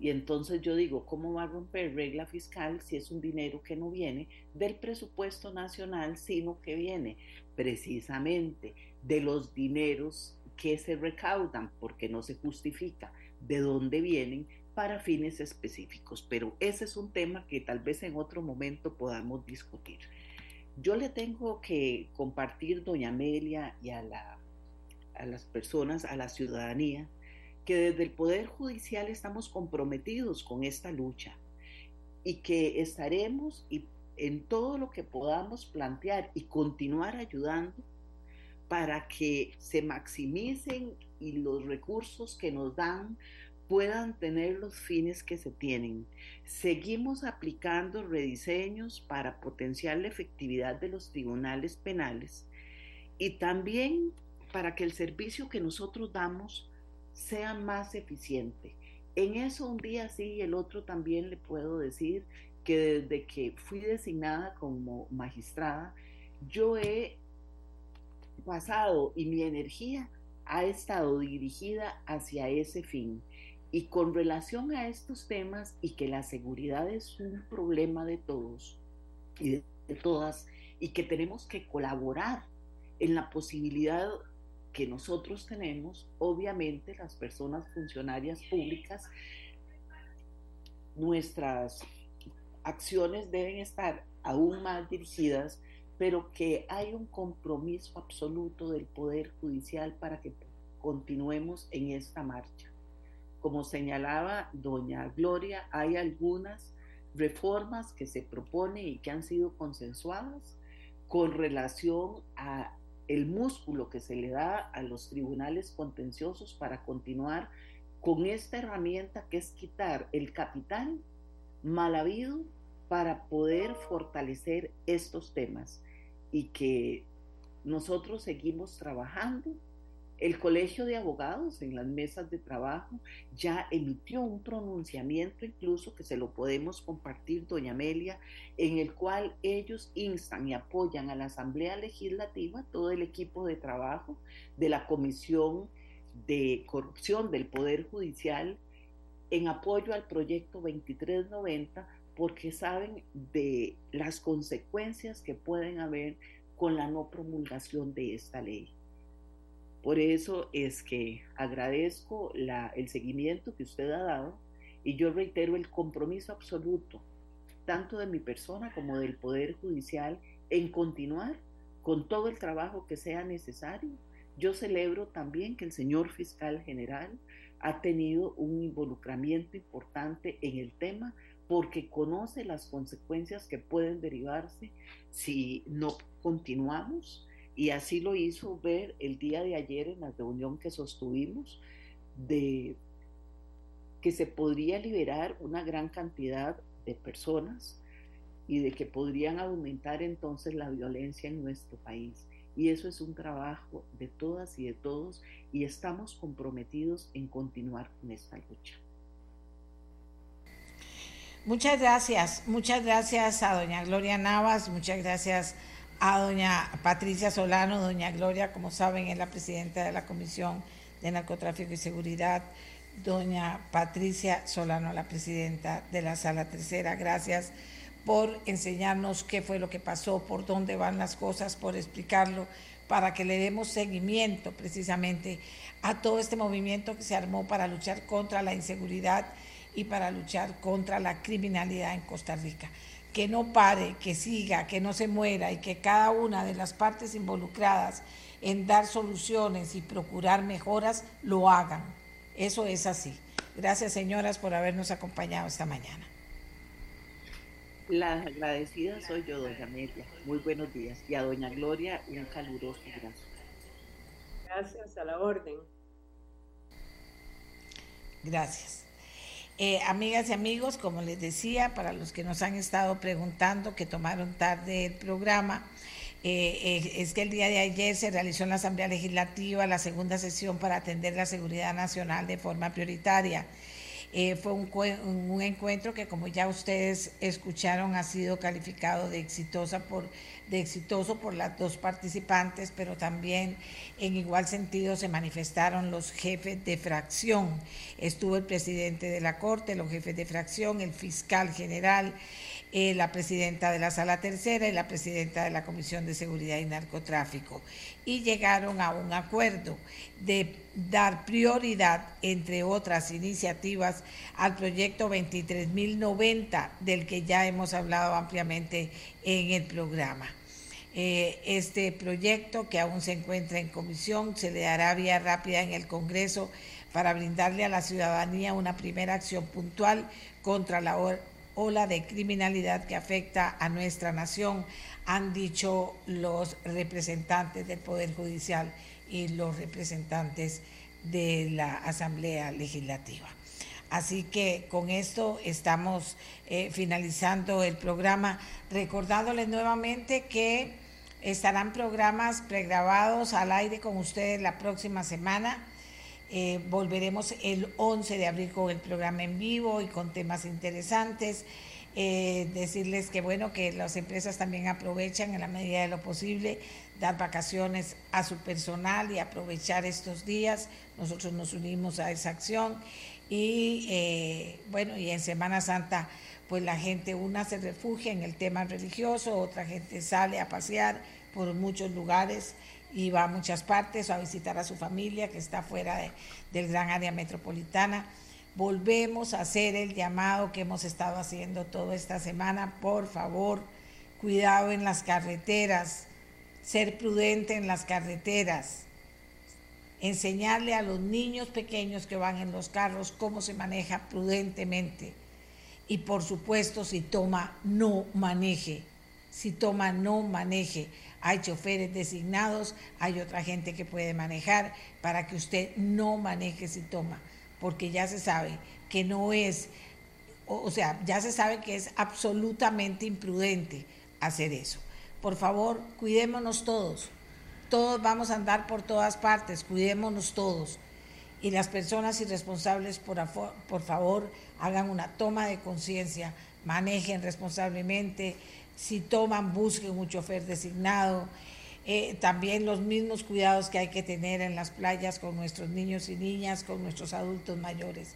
Y entonces yo digo, ¿cómo va a romper regla fiscal si es un dinero que no viene del presupuesto nacional, sino que viene precisamente de los dineros que se recaudan, porque no se justifica de dónde vienen para fines específicos? Pero ese es un tema que tal vez en otro momento podamos discutir. Yo le tengo que compartir, doña Amelia, y a, la, a las personas, a la ciudadanía, que desde el Poder Judicial estamos comprometidos con esta lucha y que estaremos en todo lo que podamos plantear y continuar ayudando para que se maximicen y los recursos que nos dan puedan tener los fines que se tienen. Seguimos aplicando rediseños para potenciar la efectividad de los tribunales penales y también para que el servicio que nosotros damos sea más eficiente. En eso un día sí y el otro también le puedo decir que desde que fui designada como magistrada, yo he pasado y mi energía ha estado dirigida hacia ese fin. Y con relación a estos temas y que la seguridad es un problema de todos y de, todas y que tenemos que colaborar en la posibilidad que nosotros tenemos, obviamente las personas funcionarias públicas, nuestras acciones deben estar aún más dirigidas, pero que hay un compromiso absoluto del Poder Judicial para que continuemos en esta marcha. Como señalaba doña Gloria, hay algunas reformas que se proponen y que han sido consensuadas con relación a el músculo que se le da a los tribunales contenciosos para continuar con esta herramienta que es quitar el capital mal habido para poder fortalecer estos temas y que nosotros seguimos trabajando. El Colegio de Abogados en las mesas de trabajo ya emitió un pronunciamiento incluso que se lo podemos compartir, doña Amelia, en el cual ellos instan y apoyan a la Asamblea Legislativa, todo el equipo de trabajo de la Comisión de Corrupción del Poder Judicial, en apoyo al proyecto 2390, porque saben de las consecuencias que pueden haber con la no promulgación de esta ley. Por eso es que agradezco el seguimiento que usted ha dado y yo reitero el compromiso absoluto, tanto de mi persona como del Poder Judicial, en continuar con todo el trabajo que sea necesario. Yo celebro también que el señor fiscal general ha tenido un involucramiento importante en el tema porque conoce las consecuencias que pueden derivarse si no continuamos y así lo hizo ver el día de ayer en la reunión que sostuvimos de que se podría liberar una gran cantidad de personas y de que podrían aumentar entonces la violencia en nuestro país. Y eso es un trabajo de todas y de todos y estamos comprometidos en continuar con esta lucha. Muchas gracias, muchas gracias a doña Gloria Navas, muchas gracias a doña Patricia Solano. Doña Gloria, como saben, es la presidenta de la Comisión de Narcotráfico y Seguridad. Doña Patricia Solano, la presidenta de la Sala Tercera. Gracias por enseñarnos qué fue lo que pasó, por dónde van las cosas, por explicarlo, para que le demos seguimiento precisamente a todo este movimiento que se armó para luchar contra la inseguridad y para luchar contra la criminalidad en Costa Rica. Que no pare, que siga, que no se muera y que cada una de las partes involucradas en dar soluciones y procurar mejoras lo hagan. Eso es así. Gracias, señoras, por habernos acompañado esta mañana. La agradecida soy yo, doña Amelia. Muy buenos días. Y a doña Gloria, un caluroso abrazo. Gracias, a la orden. Gracias. Eh, amigas y amigos, como les decía, para los que nos han estado preguntando que tomaron tarde el programa, eh, eh, es que el día de ayer se realizó en la Asamblea Legislativa la segunda sesión para atender la seguridad nacional de forma prioritaria. Fue un, un, encuentro que, como ya ustedes escucharon, ha sido calificado de exitosa por de exitoso por las dos participantes, pero también en igual sentido se manifestaron los jefes de fracción. Estuvo el presidente de la Corte, los jefes de fracción, el fiscal general, eh, la presidenta de la Sala Tercera y la presidenta de la Comisión de Seguridad y Narcotráfico. Y llegaron a un acuerdo de dar prioridad, entre otras iniciativas, al proyecto 23.090, del que ya hemos hablado ampliamente en el programa. Eh, este proyecto, que aún se encuentra en comisión, se le dará vía rápida en el Congreso para brindarle a la ciudadanía una primera acción puntual contra la ola de criminalidad que afecta a nuestra nación, han dicho los representantes del Poder Judicial y los representantes de la Asamblea Legislativa. Así que con esto estamos eh, finalizando el programa, recordándoles nuevamente que estarán programas pregrabados al aire con ustedes la próxima semana. Eh, volveremos el 11 de abril con el programa en vivo y con temas interesantes. Eh, decirles que bueno, que las empresas también aprovechan en la medida de lo posible dar vacaciones a su personal y aprovechar estos días. Nosotros nos unimos a esa acción y eh, bueno, y en Semana Santa, pues la gente, una se refugia en el tema religioso, otra gente sale a pasear por muchos lugares y va a muchas partes o a visitar a su familia que está fuera del gran área metropolitana. Volvemos a hacer el llamado que hemos estado haciendo toda esta semana. Por favor, cuidado en las carreteras, ser prudente en las carreteras enseñarle a los niños pequeños que van en los carros cómo se maneja prudentemente. Y por supuesto, si toma, no maneje. Si toma, no maneje. Hay choferes designados, hay otra gente que puede manejar para que usted no maneje si toma, porque ya se sabe que no es, o sea, ya se sabe que es absolutamente imprudente hacer eso. Por favor, cuidémonos todos todos vamos a andar por todas partes, cuidémonos todos. Y las personas irresponsables, por, favor, hagan una toma de conciencia, manejen responsablemente, si toman, busquen un chofer designado. Eh, también los mismos cuidados que hay que tener en las playas con nuestros niños y niñas, con nuestros adultos mayores.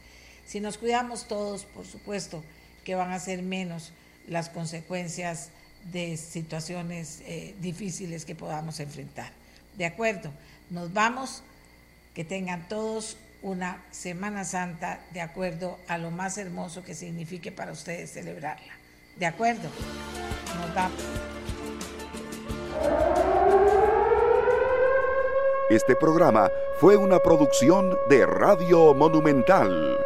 Si nos cuidamos todos, por supuesto, que van a ser menos las consecuencias de situaciones eh, difíciles que podamos enfrentar. De acuerdo, nos vamos, que tengan todos una Semana Santa de acuerdo a lo más hermoso que signifique para ustedes celebrarla. De acuerdo, nos vamos. Este programa fue una producción de Radio Monumental.